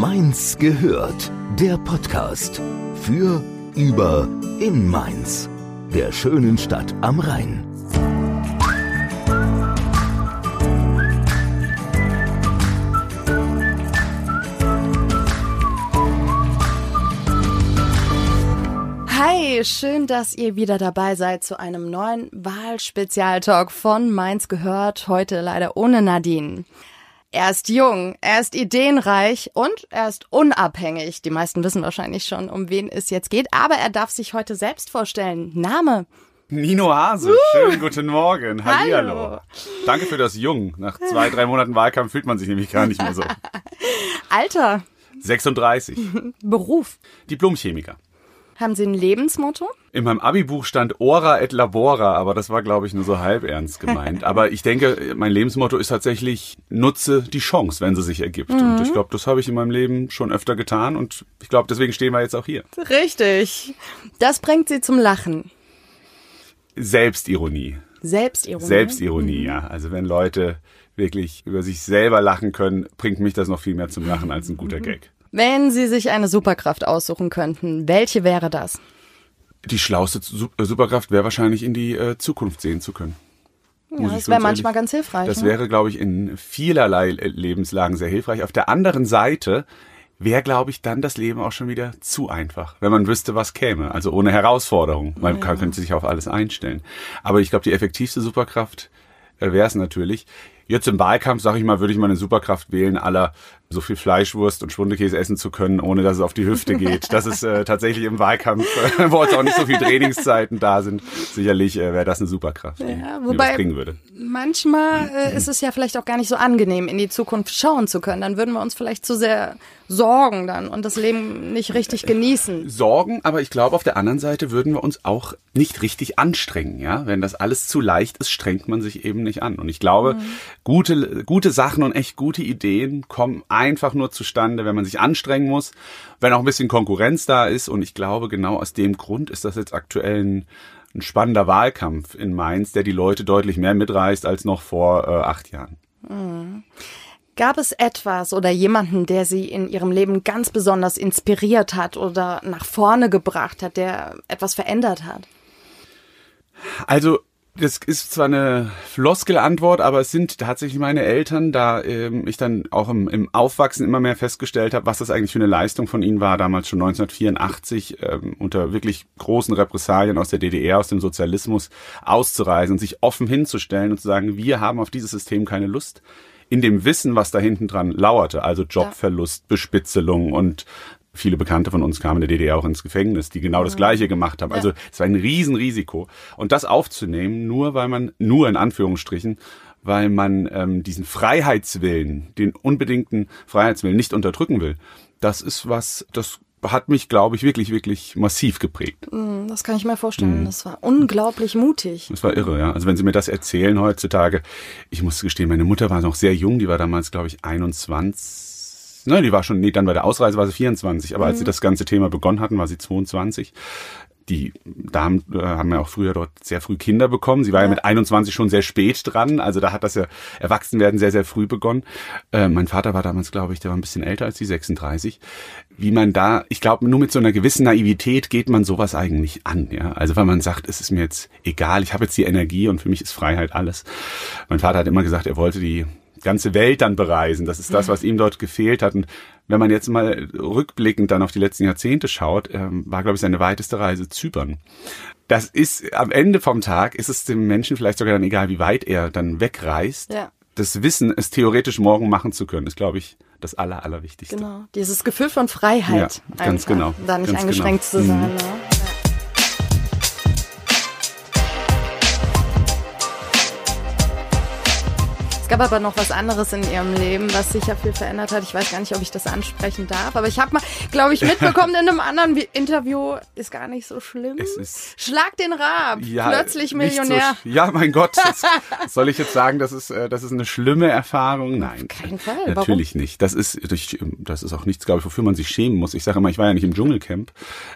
Mainz gehört, der Podcast für, über, in Mainz, der schönen Stadt am Rhein. Hi, schön, dass ihr wieder dabei seid zu einem neuen Wahlspezialtalk von Mainz gehört. Heute leider ohne Nadine. Er ist jung, er ist ideenreich und er ist unabhängig. Die meisten wissen wahrscheinlich schon, um wen es jetzt geht, aber er darf sich heute selbst vorstellen. Name? Nino Hase, uh. schönen guten Morgen. Hallihallo. Hallo. Danke für das Jung. Nach zwei, drei Monaten Wahlkampf fühlt man sich nämlich gar nicht mehr so. Alter? 36. Beruf? Diplomchemiker. Haben Sie ein Lebensmotto? In meinem Abibuch stand Ora et Labora, aber das war, glaube ich, nur so halb ernst gemeint. aber ich denke, mein Lebensmotto ist tatsächlich, nutze die Chance, wenn sie sich ergibt. Mhm. Und ich glaube, das habe ich in meinem Leben schon öfter getan und ich glaube, deswegen stehen wir jetzt auch hier. Richtig. Das bringt Sie zum Lachen. Selbstironie. Selbstironie. Selbstironie, mhm. ja. Also wenn Leute wirklich über sich selber lachen können, bringt mich das noch viel mehr zum Lachen als ein guter mhm. Gag. Wenn Sie sich eine Superkraft aussuchen könnten, welche wäre das? Die schlauste äh, Superkraft wäre wahrscheinlich in die äh, Zukunft sehen zu können. Ja, das wäre manchmal ganz hilfreich. Das ne? wäre, glaube ich, in vielerlei Lebenslagen sehr hilfreich. Auf der anderen Seite wäre, glaube ich, dann das Leben auch schon wieder zu einfach, wenn man wüsste, was käme. Also ohne Herausforderung. Man ja. könnte sich auf alles einstellen. Aber ich glaube, die effektivste Superkraft äh, wäre es natürlich. Jetzt im Wahlkampf, sage ich mal, würde ich mal eine Superkraft wählen, aller so viel Fleischwurst und Schwundekäse essen zu können, ohne dass es auf die Hüfte geht. Das ist äh, tatsächlich im Wahlkampf, äh, wo jetzt auch nicht so viel Trainingszeiten da sind, sicherlich äh, wäre das eine Superkraft, die ja, wobei bringen würde. Manchmal äh, ist es ja vielleicht auch gar nicht so angenehm, in die Zukunft schauen zu können. Dann würden wir uns vielleicht zu sehr sorgen dann und das Leben nicht richtig genießen. Sorgen, aber ich glaube, auf der anderen Seite würden wir uns auch nicht richtig anstrengen, ja. Wenn das alles zu leicht ist, strengt man sich eben nicht an. Und ich glaube, mhm. Gute, gute Sachen und echt gute Ideen kommen einfach nur zustande, wenn man sich anstrengen muss, wenn auch ein bisschen Konkurrenz da ist. Und ich glaube, genau aus dem Grund ist das jetzt aktuell ein, ein spannender Wahlkampf in Mainz, der die Leute deutlich mehr mitreißt als noch vor äh, acht Jahren. Mhm. Gab es etwas oder jemanden, der Sie in Ihrem Leben ganz besonders inspiriert hat oder nach vorne gebracht hat, der etwas verändert hat? Also das ist zwar eine Floskelantwort, aber es sind tatsächlich meine Eltern, da ähm, ich dann auch im, im Aufwachsen immer mehr festgestellt habe, was das eigentlich für eine Leistung von ihnen war, damals schon 1984 ähm, unter wirklich großen Repressalien aus der DDR, aus dem Sozialismus auszureisen und sich offen hinzustellen und zu sagen, wir haben auf dieses System keine Lust. In dem Wissen, was da hinten dran lauerte, also Jobverlust, Bespitzelung und viele Bekannte von uns kamen in der DDR auch ins Gefängnis, die genau das mhm. Gleiche gemacht haben. Also es war ein Riesenrisiko. Und das aufzunehmen, nur weil man, nur in Anführungsstrichen, weil man ähm, diesen Freiheitswillen, den unbedingten Freiheitswillen nicht unterdrücken will, das ist was, das hat mich, glaube ich, wirklich, wirklich massiv geprägt. Mhm, das kann ich mir vorstellen. Das war unglaublich mutig. Das war irre, ja. Also wenn Sie mir das erzählen heutzutage, ich muss gestehen, meine Mutter war noch sehr jung, die war damals, glaube ich, 21 ne, die war schon, nee, dann bei der Ausreise war sie 24, aber mhm. als sie mhm. das ganze Thema begonnen hatten, war sie 22 die Damen äh, haben ja auch früher dort sehr früh Kinder bekommen. Sie war ja. ja. mit 21 schon sehr spät dran. Also da hat das ja Erwachsenwerden sehr, sehr früh begonnen. Äh, mein Vater war damals, glaube ich, der war ein bisschen älter als die 36. Wie man da, ich glaube, nur mit so einer gewissen Naivität geht man sowas eigentlich an. Ja? Also weil man sagt, es ist mir jetzt egal, ich habe jetzt die Energie und für mich ist Freiheit alles. Mein Vater hat immer gesagt, er wollte die ganze Welt dann bereisen. Das ist das, was ihm dort gefehlt hat. Und wenn man jetzt mal rückblickend dann auf die letzten Jahrzehnte schaut, ähm, war, glaube ich, seine weiteste Reise Zypern. Das ist am Ende vom Tag ist es dem Menschen vielleicht sogar dann egal, wie weit er dann wegreist. Ja. Das Wissen, es theoretisch morgen machen zu können, ist, glaube ich, das Aller, Allerwichtigste. Genau. Dieses Gefühl von Freiheit. Ja, ganz einfach, genau. Da nicht ganz eingeschränkt genau. zu sein. Mhm. Ne? Es gab aber noch was anderes in ihrem Leben, was sicher viel verändert hat. Ich weiß gar nicht, ob ich das ansprechen darf, aber ich habe mal, glaube ich, mitbekommen in einem anderen Interview, ist gar nicht so schlimm. Schlag den Rab, ja, plötzlich Millionär. So, ja, mein Gott, das, soll ich jetzt sagen, das ist, äh, das ist eine schlimme Erfahrung? Nein, Auf keinen Fall. Natürlich Warum? nicht. Das ist, das ist auch nichts, glaube ich, wofür man sich schämen muss. Ich sage immer, ich war ja nicht im Dschungelcamp.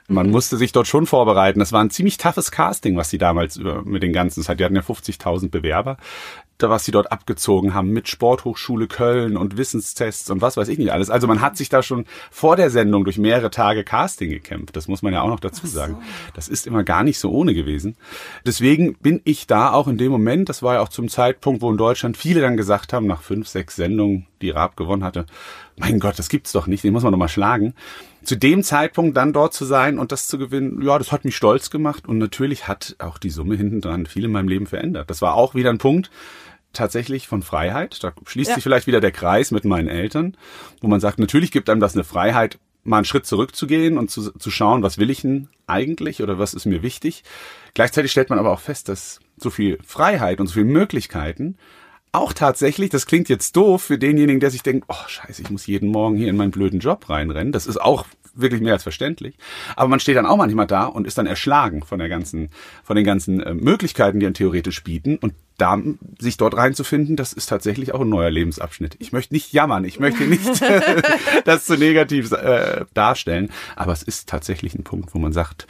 Man mhm. musste sich dort schon vorbereiten. Das war ein ziemlich toughes Casting, was sie damals über, mit den ganzen, die hatten ja 50.000 Bewerber was sie dort abgezogen haben mit Sporthochschule Köln und Wissenstests und was weiß ich nicht alles. Also man hat sich da schon vor der Sendung durch mehrere Tage Casting gekämpft. Das muss man ja auch noch dazu sagen. Das ist immer gar nicht so ohne gewesen. Deswegen bin ich da auch in dem Moment, das war ja auch zum Zeitpunkt, wo in Deutschland viele dann gesagt haben, nach fünf, sechs Sendungen, die Raab gewonnen hatte, mein Gott, das gibt's doch nicht, den muss man doch mal schlagen. Zu dem Zeitpunkt dann dort zu sein und das zu gewinnen, ja, das hat mich stolz gemacht und natürlich hat auch die Summe hinten dran viel in meinem Leben verändert. Das war auch wieder ein Punkt, tatsächlich von Freiheit. Da schließt Ja. sich vielleicht wieder der Kreis mit meinen Eltern, wo man sagt, natürlich gibt einem das eine Freiheit, mal einen Schritt zurückzugehen und zu, zu schauen, was will ich denn eigentlich oder was ist mir wichtig. Gleichzeitig stellt man aber auch fest, dass so viel Freiheit und so viele Möglichkeiten auch tatsächlich, das klingt jetzt doof für denjenigen, der sich denkt, oh scheiße, ich muss jeden Morgen hier in meinen blöden Job reinrennen. Das ist auch wirklich mehr als verständlich. Aber man steht dann auch manchmal da und ist dann erschlagen von der ganzen, von den ganzen äh, Möglichkeiten, die einen theoretisch bieten. Und da sich dort reinzufinden, das ist tatsächlich auch ein neuer Lebensabschnitt. Ich möchte nicht jammern, ich möchte nicht das zu negativ äh, darstellen. Aber es ist tatsächlich ein Punkt, wo man sagt,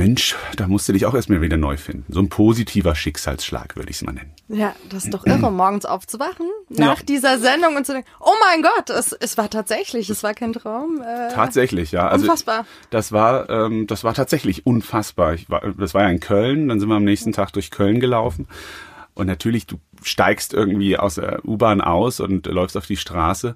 Mensch, da musst du dich auch erstmal wieder neu finden. So ein positiver Schicksalsschlag, würde ich es mal nennen. Ja, das ist doch irre, morgens aufzuwachen, nach dieser Sendung und zu denken, oh mein Gott, es, es war tatsächlich, es war kein Traum. Äh, Tatsächlich, ja. Also Unfassbar. Das war, ähm, das war tatsächlich unfassbar. Ich war, das war ja in Köln, dann sind wir am nächsten Tag durch Köln gelaufen. Und natürlich, du steigst irgendwie aus der U-Bahn aus und läufst auf die Straße.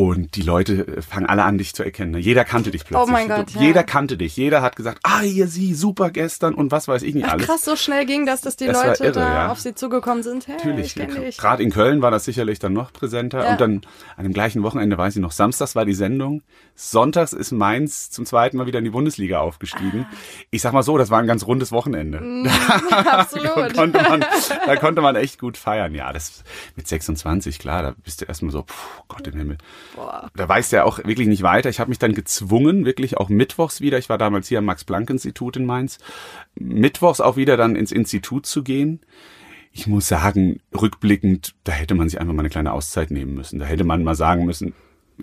Und die Leute fangen alle an, dich zu erkennen. Jeder kannte dich plötzlich. Oh mein Gott, ja. Jeder kannte dich. Jeder hat gesagt, ah, hier sie, super gestern und was weiß ich nicht Ach, alles. krass, so schnell ging das, dass die Das Leute irre, da ja. auf sie zugekommen sind. Hey, Natürlich, gerade in Köln war das sicherlich dann noch präsenter. Ja. Und dann an dem gleichen Wochenende, weiß ich noch, samstags war die Sendung. Sonntags ist Mainz zum zweiten Mal wieder in die Bundesliga aufgestiegen. Ah. Ich sag mal so, das war ein ganz rundes Wochenende. Mm. da, Absolut. konnte man, da konnte man echt gut feiern. Ja, das mit 26, klar, da bist du erstmal so, puh, Gott im Himmel. Boah. Da weißt du ja auch wirklich nicht weiter. Ich habe mich dann gezwungen, wirklich auch mittwochs wieder, ich war damals hier am Max-Planck-Institut in Mainz, mittwochs auch wieder dann ins Institut zu gehen. Ich muss sagen, rückblickend, da hätte man sich einfach mal eine kleine Auszeit nehmen müssen. Da hätte man mal sagen müssen,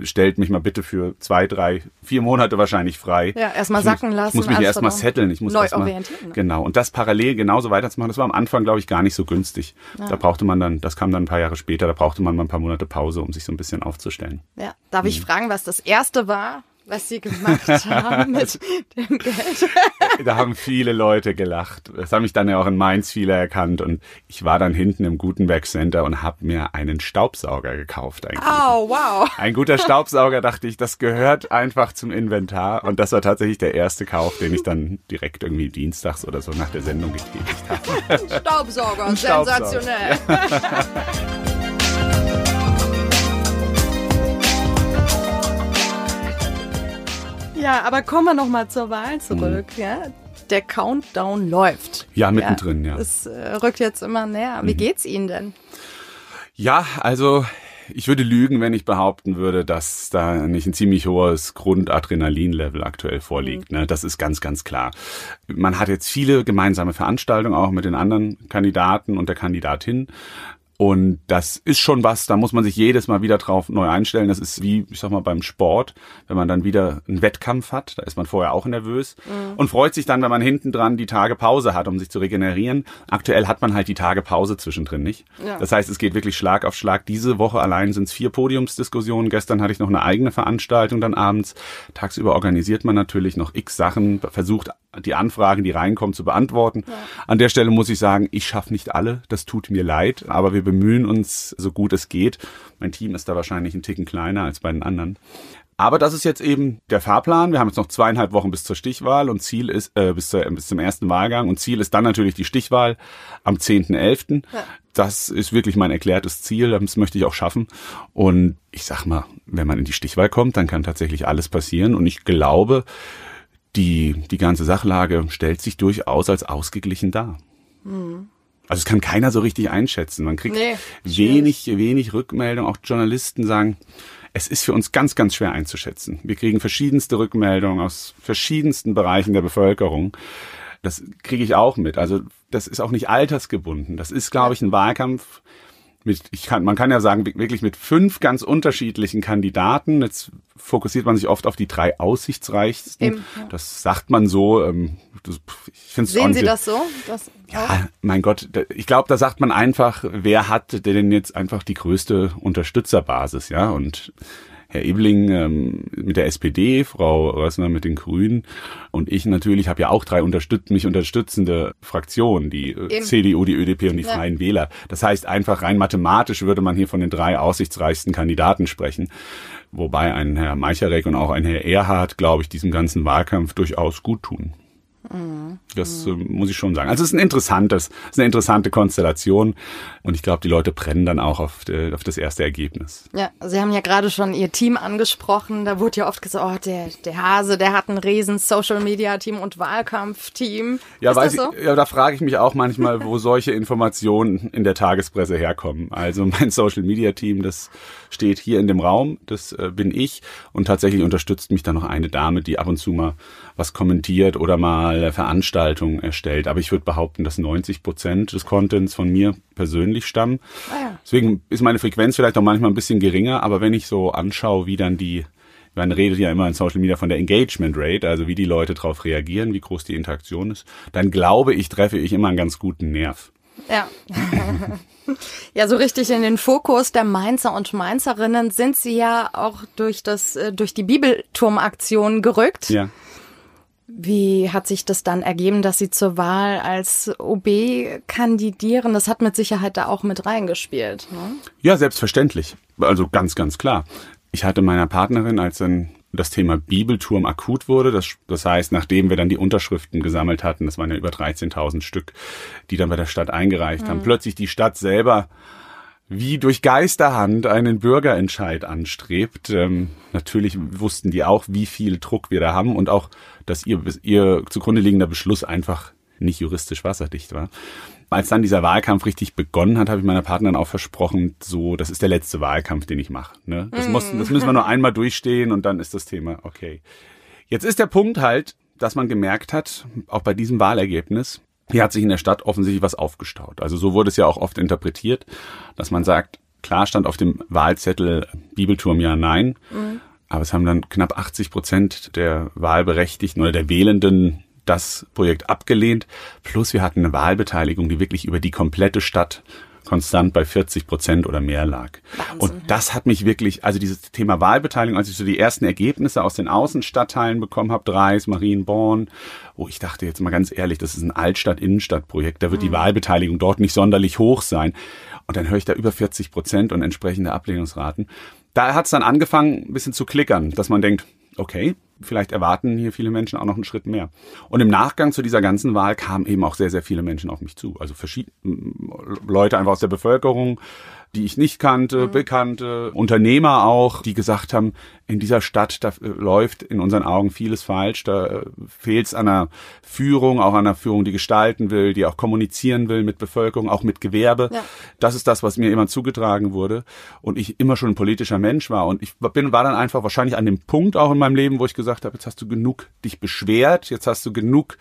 stellt mich mal bitte für zwei, drei, vier Monate wahrscheinlich frei. Ja, erst mal Ich muss- sacken lassen, Ich muss mich alles erst mal verdauen. setteln. Ich muss Neu erst mal, orientieren, ne? Genau. Und das parallel genauso weiterzumachen, das war am Anfang, glaube ich, gar nicht so günstig. Da brauchte man dann, das kam dann ein paar Jahre später, da brauchte man mal ein paar Monate Pause, um sich so ein bisschen aufzustellen. Ja. Darf Mhm. ich fragen, was das erste war, was sie gemacht haben mit dem Geld? Da haben viele Leute gelacht. Das haben mich dann ja auch in Mainz viele erkannt. Und ich war dann hinten im Gutenberg Center und habe mir einen Staubsauger gekauft. Eigentlich. Oh, wow. Ein guter Staubsauger, dachte ich, das gehört einfach zum Inventar. Und das war tatsächlich der erste Kauf, den ich dann direkt irgendwie dienstags oder so nach der Sendung getätigt habe. Staubsauger, Staubsauger. sensationell. Ja, aber kommen wir noch mal zur Wahl zurück. Ja, der Countdown läuft. Ja, mittendrin, ja. Es äh, rückt jetzt immer näher. Mhm. Wie geht's Ihnen denn? Ja, also ich würde lügen, wenn ich behaupten würde, dass da nicht ein ziemlich hohes Grundadrenalin-Level aktuell vorliegt. Ne? Das ist ganz, ganz klar. Man hat jetzt viele gemeinsame Veranstaltungen auch mit den anderen Kandidaten und der Kandidatin. Und das ist schon was, da muss man sich jedes Mal wieder drauf neu einstellen. Das ist wie, ich sag mal, beim Sport, wenn man dann wieder einen Wettkampf hat, da ist man vorher auch nervös und freut sich dann, wenn man hinten dran die Tage Pause hat, um sich zu regenerieren. Aktuell hat man halt die Tage Pause zwischendrin nicht. Ja. Das heißt, es geht wirklich Schlag auf Schlag. Diese Woche allein sind es vier Podiumsdiskussionen. Gestern hatte ich noch eine eigene Veranstaltung dann abends. Tagsüber organisiert man natürlich noch x Sachen, versucht die Anfragen, die reinkommen, zu beantworten. An der Stelle muss ich sagen, ich schaffe nicht alle. Das tut mir leid, aber wir bemühen uns so gut es geht. Mein Team ist da wahrscheinlich ein Ticken kleiner als bei den anderen. Aber das ist jetzt eben der Fahrplan. Wir haben jetzt noch zweieinhalb Wochen bis zur Stichwahl und Ziel ist äh, bis, zur, bis zum ersten Wahlgang und Ziel ist dann natürlich die Stichwahl am 10.11. Das ist wirklich mein erklärtes Ziel. Das möchte ich auch schaffen. Und ich sag mal, wenn man in die Stichwahl kommt, dann kann tatsächlich alles passieren. Und ich glaube, die, die ganze Sachlage stellt sich durchaus als ausgeglichen dar. Also es kann keiner so richtig einschätzen. Man kriegt Nee, wenig, wenig Rückmeldung. Auch Journalisten sagen, es ist für uns ganz, ganz schwer einzuschätzen. Wir kriegen verschiedenste Rückmeldungen aus verschiedensten Bereichen der Bevölkerung. Das kriege ich auch mit. Also das ist auch nicht altersgebunden. Das ist, glaube ich, ein Wahlkampf mit, ich kann, man kann ja sagen, wirklich mit fünf ganz unterschiedlichen Kandidaten. Jetzt fokussiert man sich oft auf die drei aussichtsreichsten. Eben, ja. Das sagt man so. Ähm, das, ich find's Sehen Sie das so? Das ja, mein Gott, ich glaube, da sagt man einfach, wer hat denn jetzt einfach die größte Unterstützerbasis, ja? Und Herr Ebling ähm, mit der SPD, Frau Rössner mit den Grünen und ich natürlich habe ja auch drei unterstützt, mich unterstützende Fraktionen, die äh, Eben. CDU, die ÖDP und die ja. Freien Wähler. Das heißt einfach rein mathematisch würde man hier von den drei aussichtsreichsten Kandidaten sprechen. Wobei ein Herr Meicherek und auch ein Herr Erhard, glaube ich, diesem ganzen Wahlkampf durchaus gut tun. Das äh, muss ich schon sagen. Also es ist ein interessantes, es ist eine interessante Konstellation und ich glaube, die Leute brennen dann auch auf, de, auf das erste Ergebnis. Ja, Sie haben ja gerade schon Ihr Team angesprochen. Da wurde ja oft gesagt, oh, der, der Hase, der hat ein riesen Social Media Team und Wahlkampfteam. Ja, ist weiß so? ich, ja, da frage ich mich auch manchmal, wo solche Informationen in der Tagespresse herkommen. Also mein Social Media Team, das steht hier in dem Raum, das äh, bin ich und tatsächlich unterstützt mich dann noch eine Dame, die ab und zu mal was kommentiert oder mal Veranstaltungen erstellt. Aber ich würde behaupten, dass 90 Prozent des Contents von mir persönlich stammen. Ah. Deswegen ist meine Frequenz vielleicht auch manchmal ein bisschen geringer, aber wenn ich so anschaue, wie dann die man redet ja immer in Social Media von der Engagement Rate, also wie die Leute darauf reagieren, wie groß die Interaktion ist, dann glaube ich, treffe ich immer einen ganz guten Nerv. Ja. ja, so richtig in den Fokus der Mainzer und Mainzerinnen sind sie ja auch durch das, äh, durch die Bibelturmaktion gerückt. Ja. Wie hat sich das dann ergeben, dass Sie zur Wahl als OB kandidieren? Das hat mit Sicherheit da auch mit reingespielt. Ne? Ja, selbstverständlich. Also ganz, ganz klar. Ich hatte meiner Partnerin, als dann das Thema Bibelturm akut wurde, das, das heißt, nachdem wir dann die Unterschriften gesammelt hatten, das waren ja über 13.000 Stück, die dann bei der Stadt eingereicht mhm. haben, plötzlich die Stadt selber wie durch Geisterhand einen Bürgerentscheid anstrebt. Ähm, natürlich wussten die auch, wie viel Druck wir da haben und auch, dass ihr, ihr zugrunde liegender Beschluss einfach nicht juristisch wasserdicht war. Als dann dieser Wahlkampf richtig begonnen hat, habe ich meiner Partnerin auch versprochen, so, das ist der letzte Wahlkampf, den ich mache. Ne? Das, muss, das müssen wir nur einmal durchstehen und dann ist das Thema okay. Jetzt ist der Punkt halt, dass man gemerkt hat, auch bei diesem Wahlergebnis, hier hat sich in der Stadt offensichtlich was aufgestaut. Also so wurde es ja auch oft interpretiert, dass man sagt, klar stand auf dem Wahlzettel Bibelturm ja nein, mhm. aber es haben dann knapp 80 Prozent der Wahlberechtigten oder der Wählenden das Projekt abgelehnt. Plus wir hatten eine Wahlbeteiligung, die wirklich über die komplette Stadt konstant bei 40 Prozent oder mehr lag. Wahnsinn, und das hat mich wirklich, also dieses Thema Wahlbeteiligung, als ich so die ersten Ergebnisse aus den Außenstadtteilen bekommen habe, Dreis, Marienborn, wo ich dachte jetzt mal ganz ehrlich, das ist ein Altstadt-Innenstadt-Projekt, da wird mhm. die Wahlbeteiligung dort nicht sonderlich hoch sein. Und dann höre ich da über 40 Prozent und entsprechende Ablehnungsraten. Da hat es dann angefangen, ein bisschen zu klickern, dass man denkt, okay, vielleicht erwarten hier viele Menschen auch noch einen Schritt mehr. Und im Nachgang zu dieser ganzen Wahl kamen eben auch sehr, sehr viele Menschen auf mich zu. Also verschiedene Leute einfach aus der Bevölkerung, die ich nicht kannte, mhm. bekannte, Unternehmer auch, die gesagt haben, in dieser Stadt, da äh, läuft in unseren Augen vieles falsch, da äh, fehlt es an einer Führung, auch an einer Führung, die gestalten will, die auch kommunizieren will mit Bevölkerung, auch mit Gewerbe. Ja. Das ist das, was mir immer zugetragen wurde und ich immer schon ein politischer Mensch war und ich bin, war dann einfach wahrscheinlich an dem Punkt auch in meinem Leben, wo ich gesagt habe, jetzt hast du genug dich beschwert, jetzt hast du genug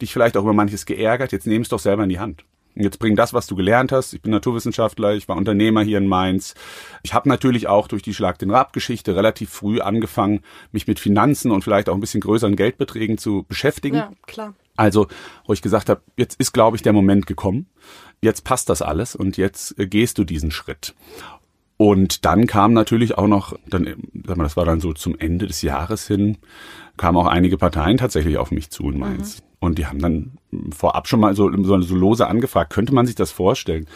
dich vielleicht auch über manches geärgert, jetzt nimm es doch selber in die Hand. Jetzt bring das, was du gelernt hast. Ich bin Naturwissenschaftler, ich war Unternehmer hier in Mainz. Ich habe natürlich auch durch die Schlag den Rab-Geschichte relativ früh angefangen, mich mit Finanzen und vielleicht auch ein bisschen größeren Geldbeträgen zu beschäftigen. Ja, klar. Also, wo ich gesagt habe, jetzt ist, glaube ich, der Moment gekommen. Jetzt passt das alles und jetzt äh, gehst du diesen Schritt. Und dann kam natürlich auch noch, dann, sag mal, das war dann so zum Ende des Jahres hin, kamen auch einige Parteien tatsächlich auf mich zu in Mainz. Mhm. Und die haben dann vorab schon mal so, so, so lose angefragt, könnte man sich das vorstellen?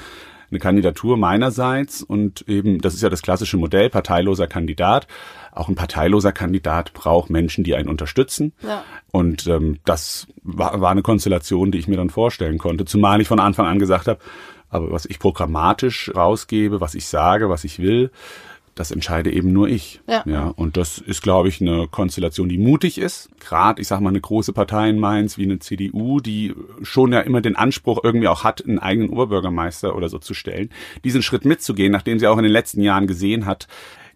Eine Kandidatur meinerseits und eben, das ist ja das klassische Modell, parteiloser Kandidat. Auch ein parteiloser Kandidat braucht Menschen, die einen unterstützen. Ja. Und ähm, das war, war eine Konstellation, die ich mir dann vorstellen konnte. Zumal ich von Anfang an gesagt habe, aber was ich programmatisch rausgebe, was ich sage, was ich will, das entscheide eben nur ich. Ja. ja und das ist, glaube ich, eine Konstellation, die mutig ist. Gerade, ich sage mal, eine große Partei in Mainz wie eine CDU, die schon ja immer den Anspruch irgendwie auch hat, einen eigenen Oberbürgermeister oder so zu stellen, diesen Schritt mitzugehen, nachdem sie auch in den letzten Jahren gesehen hat,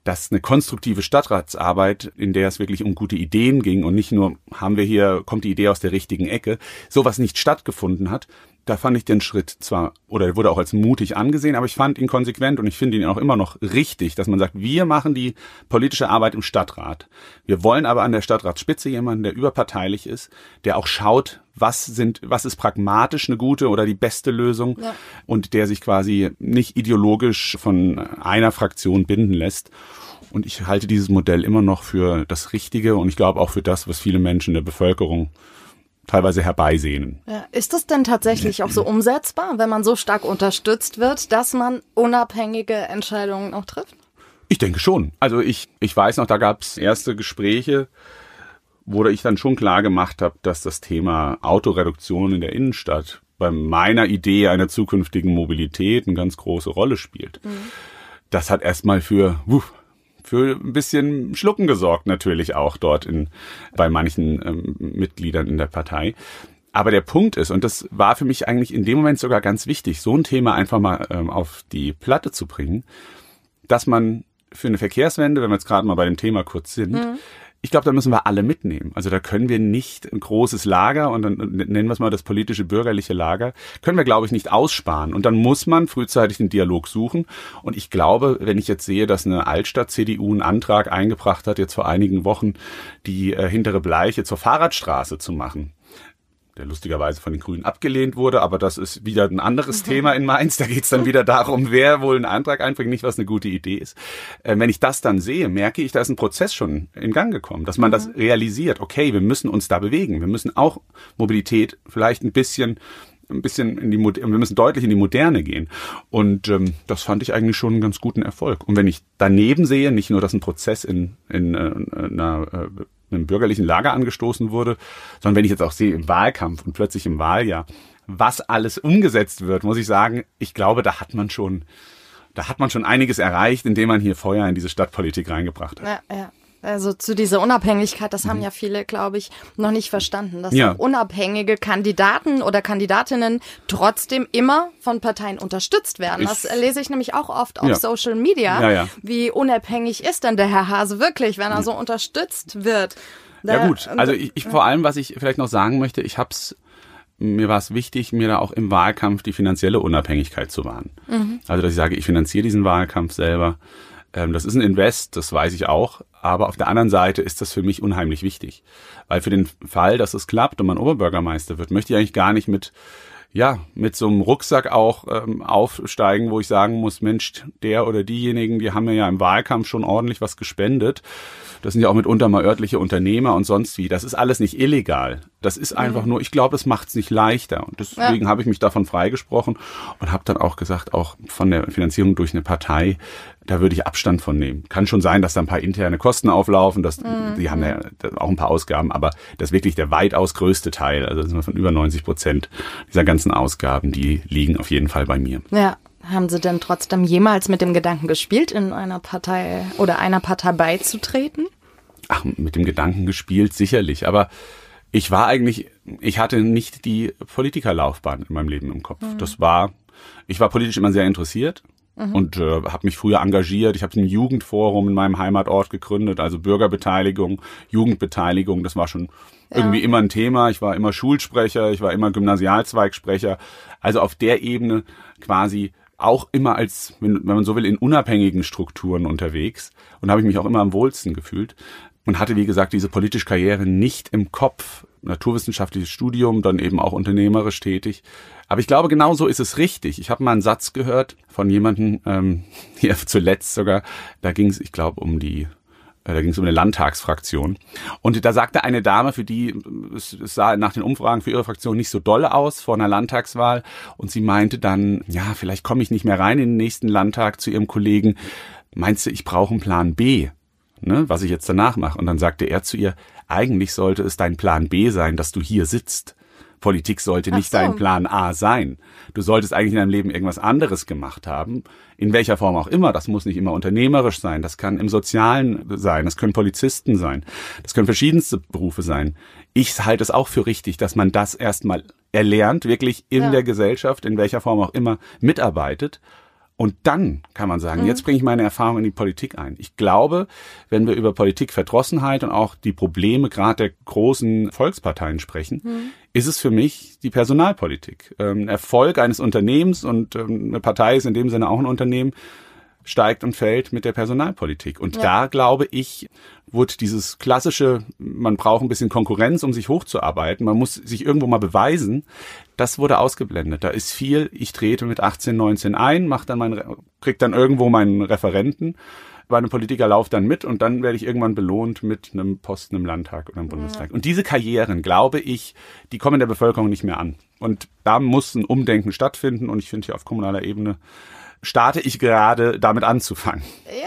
dass eine konstruktive Stadtratsarbeit, in der es wirklich um gute Ideen ging und nicht nur haben wir hier, kommt die Idee aus der richtigen Ecke, sowas nicht stattgefunden hat, da fand ich den Schritt zwar, oder wurde auch als mutig angesehen, aber ich fand ihn konsequent und ich finde ihn auch immer noch richtig, dass man sagt, wir machen die politische Arbeit im Stadtrat. Wir wollen aber an der Stadtratsspitze jemanden, der überparteilich ist, der auch schaut, was sind, was ist pragmatisch eine gute oder die beste Lösung ja. und der sich quasi nicht ideologisch von einer Fraktion binden lässt. Und ich halte dieses Modell immer noch für das Richtige und ich glaube auch für das, was viele Menschen der Bevölkerung teilweise herbeisehnen. Ja, ist das denn tatsächlich auch so umsetzbar, wenn man so stark unterstützt wird, dass man unabhängige Entscheidungen auch trifft? Ich denke schon. Also ich, ich weiß noch, da gab es erste Gespräche, wo ich dann schon klar gemacht habe, dass das Thema Autoreduktion in der Innenstadt bei meiner Idee einer zukünftigen Mobilität eine ganz große Rolle spielt. Mhm. Das hat erstmal für wuff, für ein bisschen Schlucken gesorgt natürlich auch dort in, bei manchen ähm, Mitgliedern in der Partei. Aber der Punkt ist, und das war für mich eigentlich in dem Moment sogar ganz wichtig, so ein Thema einfach mal ähm, auf die Platte zu bringen, dass man für eine Verkehrswende, wenn wir jetzt gerade mal bei dem Thema kurz sind, mhm ich glaube, da müssen wir alle mitnehmen. Also da können wir nicht ein großes Lager und dann nennen wir es mal das politische bürgerliche Lager, können wir, glaube ich, nicht aussparen. Und dann muss man frühzeitig den Dialog suchen. Und ich glaube, wenn ich jetzt sehe, dass eine Altstadt-CDU einen Antrag eingebracht hat, jetzt vor einigen Wochen die äh, hintere Bleiche zur Fahrradstraße zu machen, der lustigerweise von den Grünen abgelehnt wurde, aber das ist wieder ein anderes mhm. Thema in Mainz. Da geht es dann wieder darum, wer wohl einen Antrag einbringt, nicht was eine gute Idee ist. Äh, wenn ich das dann sehe, merke ich, da ist ein Prozess schon in Gang gekommen, dass man mhm. das realisiert. Okay, wir müssen uns da bewegen. Wir müssen auch Mobilität vielleicht ein bisschen ein bisschen in die wir müssen deutlich in die Moderne gehen und ähm, das fand ich eigentlich schon einen ganz guten Erfolg und wenn ich daneben sehe nicht nur dass ein Prozess in in, äh, in einer äh, einem bürgerlichen Lager angestoßen wurde, sondern wenn ich jetzt auch sehe im Wahlkampf und plötzlich im Wahljahr, was alles umgesetzt wird, muss ich sagen, ich glaube, da hat man schon, da hat man schon einiges erreicht, indem man hier Feuer in diese Stadtpolitik reingebracht hat. Ja, ja. Also zu dieser Unabhängigkeit, das haben mhm. ja viele, glaube ich, noch nicht verstanden, dass ja. unabhängige Kandidaten oder Kandidatinnen trotzdem immer von Parteien unterstützt werden. Ich, das lese ich nämlich auch oft auf ja. Social Media. Ja, Wie unabhängig ist denn der Herr Hase wirklich, wenn er so unterstützt wird? Da, ja gut, also ich, ich vor allem, was ich vielleicht noch sagen möchte, ich habe es mir war es wichtig, mir da auch im Wahlkampf die finanzielle Unabhängigkeit zu wahren. Mhm. Also, dass ich sage, ich finanziere diesen Wahlkampf selber. Ähm, das ist ein Invest, das weiß ich auch. Aber auf der anderen Seite ist das für mich unheimlich wichtig. Weil für den Fall, dass es klappt und man Oberbürgermeister wird, möchte ich eigentlich gar nicht mit ja, mit so einem Rucksack auch ähm, aufsteigen, wo ich sagen muss, Mensch, der oder diejenigen, die haben mir ja im Wahlkampf schon ordentlich was gespendet. Das sind ja auch mitunter mal örtliche Unternehmer und sonst wie. Das ist alles nicht illegal. Das ist einfach nur, ich glaube, es macht es nicht leichter. Und deswegen ja. habe ich mich davon freigesprochen und habe dann auch gesagt, auch von der Finanzierung durch eine Partei, da würde ich Abstand von nehmen. Kann schon sein, dass da ein paar interne Kosten auflaufen, dass mhm. die haben ja auch ein paar Ausgaben, aber das ist wirklich der weitaus größte Teil, also sind von über 90 Prozent dieser ganzen Ausgaben, die liegen auf jeden Fall bei mir. Ja. Haben Sie denn trotzdem jemals mit dem Gedanken gespielt, in einer Partei oder einer Partei beizutreten? Ach, mit dem Gedanken gespielt, sicherlich. Aber ich war eigentlich, ich hatte nicht die Politikerlaufbahn in meinem Leben im Kopf. Mhm. Das war, ich war politisch immer sehr interessiert mhm. und äh, habe mich früher engagiert. Ich habe ein Jugendforum in meinem Heimatort gegründet, also Bürgerbeteiligung, Jugendbeteiligung. Das war schon ja. irgendwie immer ein Thema. Ich war immer Schulsprecher, ich war immer Gymnasialzweigsprecher. Also auf der Ebene quasi auch immer als, wenn, wenn man so will, in unabhängigen Strukturen unterwegs und habe ich mich auch immer am wohlsten gefühlt und hatte, wie gesagt, diese politische Karriere nicht im Kopf. Naturwissenschaftliches Studium, dann eben auch unternehmerisch tätig. Aber ich glaube, genau so ist es richtig. Ich habe mal einen Satz gehört von jemandem, ähm, hier zuletzt sogar, da ging es, ich glaube, um die äh, da ging es um eine Landtagsfraktion. Und da sagte eine Dame, für die es, es sah nach den Umfragen für ihre Fraktion nicht so dolle aus vor einer Landtagswahl. Und sie meinte dann, ja, vielleicht komme ich nicht mehr rein in den nächsten Landtag zu ihrem Kollegen. Meinst du, ich brauche einen Plan B? Ne, was ich jetzt danach mache. Und dann sagte er zu ihr, eigentlich sollte es dein Plan B sein, dass du hier sitzt. Politik sollte nicht so. dein Plan A sein. Du solltest eigentlich in deinem Leben irgendwas anderes gemacht haben, in welcher Form auch immer. Das muss nicht immer unternehmerisch sein, das kann im Sozialen sein, das können Polizisten sein, das können verschiedenste Berufe sein. Ich halte es auch für richtig, dass man das erstmal erlernt, wirklich in ja. der Gesellschaft, in welcher Form auch immer, mitarbeitet Und dann kann man sagen, mhm. jetzt bringe ich meine Erfahrung in die Politik ein. Ich glaube, wenn wir über Politikverdrossenheit und auch die Probleme gerade der großen Volksparteien sprechen, mhm. ist es für mich die Personalpolitik. Ähm, Erfolg eines Unternehmens und ähm, eine Partei ist in dem Sinne auch ein Unternehmen, steigt und fällt mit der Personalpolitik. Und ja. da glaube ich, wurde dieses klassische, man braucht ein bisschen Konkurrenz, um sich hochzuarbeiten, man muss sich irgendwo mal beweisen, das wurde ausgeblendet. Da ist viel, ich trete mit 18, 19 ein, mach dann mein, krieg dann irgendwo meinen Referenten, bei einem Politiker lauf dann mit und dann werde ich irgendwann belohnt mit einem Posten im Landtag oder im Bundestag. Ja. Und diese Karrieren, glaube ich, die kommen der Bevölkerung nicht mehr an. Und da muss ein Umdenken stattfinden und ich finde hier auf kommunaler Ebene starte ich gerade damit anzufangen.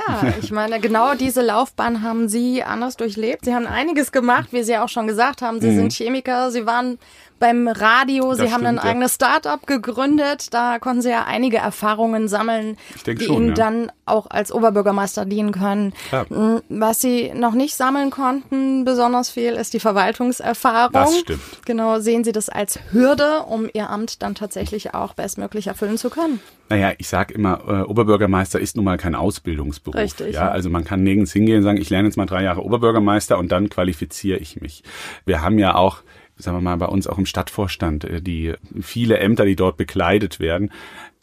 Ja, ich meine, genau diese Laufbahn haben Sie anders durchlebt. Sie haben einiges gemacht, wie Sie auch schon gesagt haben. Sie mhm. sind Chemiker, Sie waren beim Radio, Sie das haben stimmt, ein eigenes Start-up gegründet. Da konnten Sie ja einige Erfahrungen sammeln, die schon, Ihnen ja. dann auch als Oberbürgermeister dienen können. Ja. Hm, was Sie noch nicht sammeln konnten, besonders viel, ist die Verwaltungserfahrung. Das stimmt. Genau, sehen Sie das als Hürde, um Ihr Amt dann tatsächlich auch bestmöglich erfüllen zu können? Naja, ich sage immer, äh, Oberbürgermeister ist nun mal kein Ausbildungsberuf. Richtig. Ja, also man kann nirgends hingehen und sagen, ich lerne jetzt mal drei Jahre Oberbürgermeister und dann qualifiziere ich mich. Wir haben ja auch sagen wir mal, bei uns auch im Stadtvorstand, äh, die viele Ämter, die dort bekleidet werden,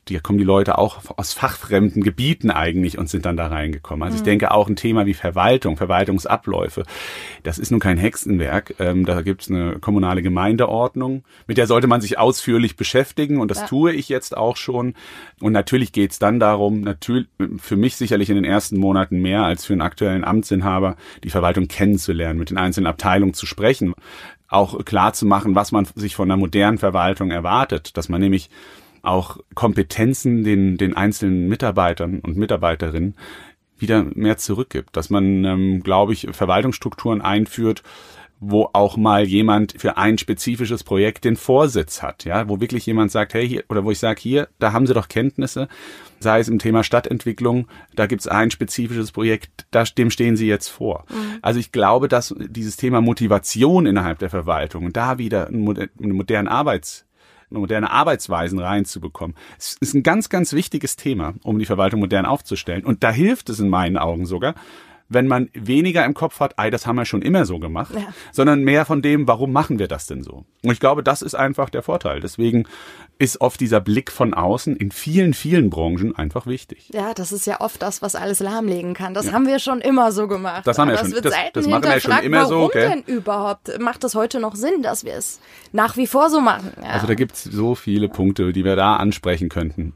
die kommen die Leute auch aus fachfremden Gebieten eigentlich und sind dann da reingekommen. Also mhm. ich denke auch ein Thema wie Verwaltung, Verwaltungsabläufe, das ist nun kein Hexenwerk. Ähm, da gibt es eine kommunale Gemeindeordnung, mit der sollte man sich ausführlich beschäftigen und das ja. tue ich jetzt auch schon. Und natürlich geht es dann darum, natürlich für mich sicherlich in den ersten Monaten mehr als für einen aktuellen Amtsinhaber, die Verwaltung kennenzulernen, mit den einzelnen Abteilungen zu sprechen auch klar zu machen, was man sich von einer modernen Verwaltung erwartet, dass man nämlich auch Kompetenzen den, den einzelnen Mitarbeitern und Mitarbeiterinnen wieder mehr zurückgibt, dass man, ähm, glaube ich, Verwaltungsstrukturen einführt, wo auch mal jemand für ein spezifisches Projekt den Vorsitz hat, ja, wo wirklich jemand sagt, hey, hier, oder wo ich sage, hier, da haben Sie doch Kenntnisse, sei es im Thema Stadtentwicklung, da gibt es ein spezifisches Projekt, da, dem stehen Sie jetzt vor. Mhm. Also ich glaube, dass dieses Thema Motivation innerhalb der Verwaltung da wieder eine moderne Arbeits moderne Arbeitsweisen reinzubekommen. Es ist ein ganz, ganz wichtiges Thema, um die Verwaltung modern aufzustellen. Und da hilft es in meinen Augen sogar, wenn man weniger im Kopf hat, ei, das haben wir schon immer so gemacht, ja. sondern mehr von dem, warum machen wir das denn so? Und ich glaube, das ist einfach der Vorteil. Deswegen ist oft dieser Blick von außen in vielen, vielen Branchen einfach wichtig. Ja, das ist ja oft das, was alles lahmlegen kann. Das ja. haben wir schon immer so gemacht. Das haben wir schon. Das, das machen wir schon immer warum so. Warum denn überhaupt? Macht das heute noch Sinn, dass wir es nach wie vor so machen? Ja. Also da gibt es so viele Punkte, die wir da ansprechen könnten.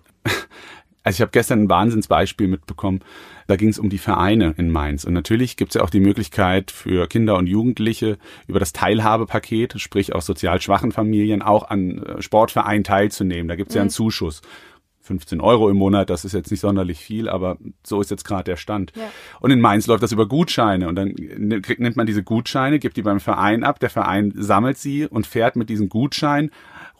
Also ich habe gestern ein Wahnsinnsbeispiel mitbekommen. Da ging es um die Vereine in Mainz. Und natürlich gibt es ja auch die Möglichkeit für Kinder und Jugendliche über das Teilhabepaket, sprich aus sozial schwachen Familien, auch an äh, Sportvereinen teilzunehmen. Da gibt es mhm. ja einen mhm. Zuschuss. 15 Euro im Monat, das ist jetzt nicht sonderlich viel, aber so ist jetzt gerade der Stand. Ja. Und in Mainz läuft das über Gutscheine und dann nimmt man diese Gutscheine, gibt die beim Verein ab, der Verein sammelt sie und fährt mit diesem Gutschein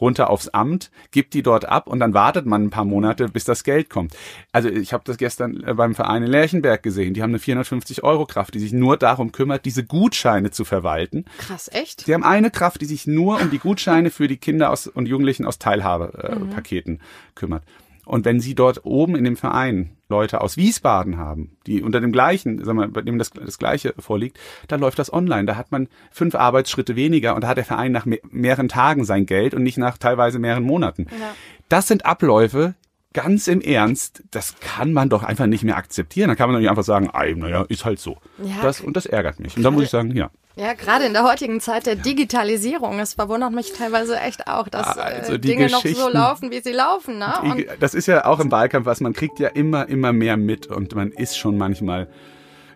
runter aufs Amt, gibt die dort ab und dann wartet man ein paar Monate, bis das Geld kommt. Also ich habe das gestern äh, beim Verein in Lerchenberg gesehen. Die haben eine 450 Euro Kraft, die sich nur darum kümmert, diese Gutscheine zu verwalten. Krass, echt? Sie haben eine Kraft, die sich nur um die Gutscheine für die Kinder aus, und Jugendlichen aus Teilhabepaketen mhm. kümmert. Und wenn Sie dort oben in dem Verein Leute aus Wiesbaden haben, die unter dem gleichen, sagen wir, bei dem das, das gleiche vorliegt, dann läuft das online. Da hat man fünf Arbeitsschritte weniger und da hat der Verein nach mehreren Tagen sein Geld und nicht nach teilweise mehreren Monaten. Ja. Das sind Abläufe, ganz im Ernst, das kann man doch einfach nicht mehr akzeptieren. Da kann man doch nicht einfach sagen, naja, ist halt so. Ja. Das, und das ärgert mich. Und da muss ich sagen, ja. Ja, gerade in der heutigen Zeit der Digitalisierung, es verwundert mich teilweise echt auch, dass also äh, Dinge noch so laufen, wie sie laufen. Ne? Die, das ist ja auch im Wahlkampf was, man kriegt ja immer, immer mehr mit und man ist schon manchmal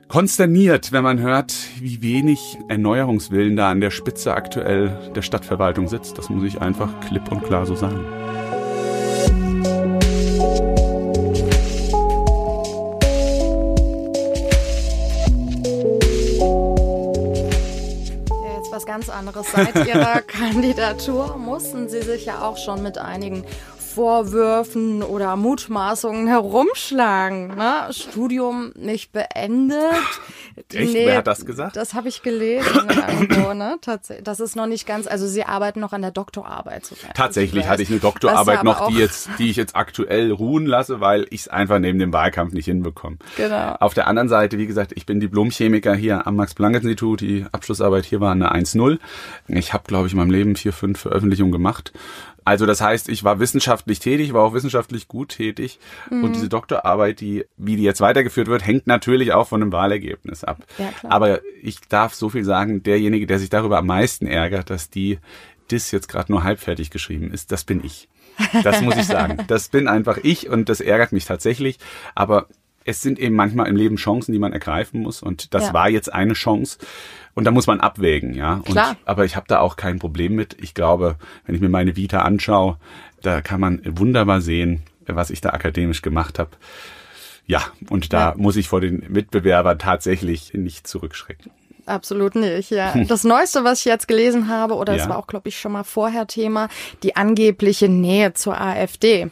konsterniert, wenn man hört, wie wenig Erneuerungswillen da an der Spitze aktuell der Stadtverwaltung sitzt. Das muss ich einfach klipp und klar so sagen. Ganz anderes. Seit Ihrer Kandidatur mussten Sie sich ja auch schon mit einigen Vorwürfen oder Mutmaßungen herumschlagen. Ne? Studium nicht beendet, Echt? Nee, Wer hat das gesagt? Das habe ich gelesen irgendwo, ne? Tatsächlich. Das ist noch nicht ganz, also sie arbeiten noch an der Doktorarbeit. So Tatsächlich hatte ich eine Doktorarbeit noch, die jetzt, die ich jetzt aktuell ruhen lasse, weil ich es einfach neben dem Wahlkampf nicht hinbekomme. Genau. Auf der anderen Seite, wie gesagt, ich bin Diplomchemiker hier am Max-Planck-Institut. Die Abschlussarbeit hier war eine 1-0. Ich habe, glaube ich, in meinem Leben vier, fünf Veröffentlichungen gemacht. Also das heißt, ich war wissenschaftlich tätig, war auch wissenschaftlich gut tätig. Mhm. Und diese Doktorarbeit, die, wie die jetzt weitergeführt wird, hängt natürlich auch von dem Wahlergebnis ab. Ja, Aber ich darf so viel sagen, derjenige, der sich darüber am meisten ärgert, dass die DIS jetzt gerade nur halbfertig geschrieben ist, das bin ich. Das muss ich sagen. Das bin einfach ich und das ärgert mich tatsächlich. Aber es sind eben manchmal im Leben Chancen, die man ergreifen muss. Und das ja. war jetzt eine Chance. Und da muss man abwägen, ja. Und, Klar. Aber ich habe da auch kein Problem mit. Ich glaube, wenn ich mir meine Vita anschaue, da kann man wunderbar sehen, was ich da akademisch gemacht habe. Ja, und da ja. muss ich vor den Mitbewerbern tatsächlich nicht zurückschrecken. Absolut nicht, ja. Das Neueste, was ich jetzt gelesen habe, oder es ja. war auch, glaube ich, schon mal vorher Thema, die angebliche Nähe zur AfD.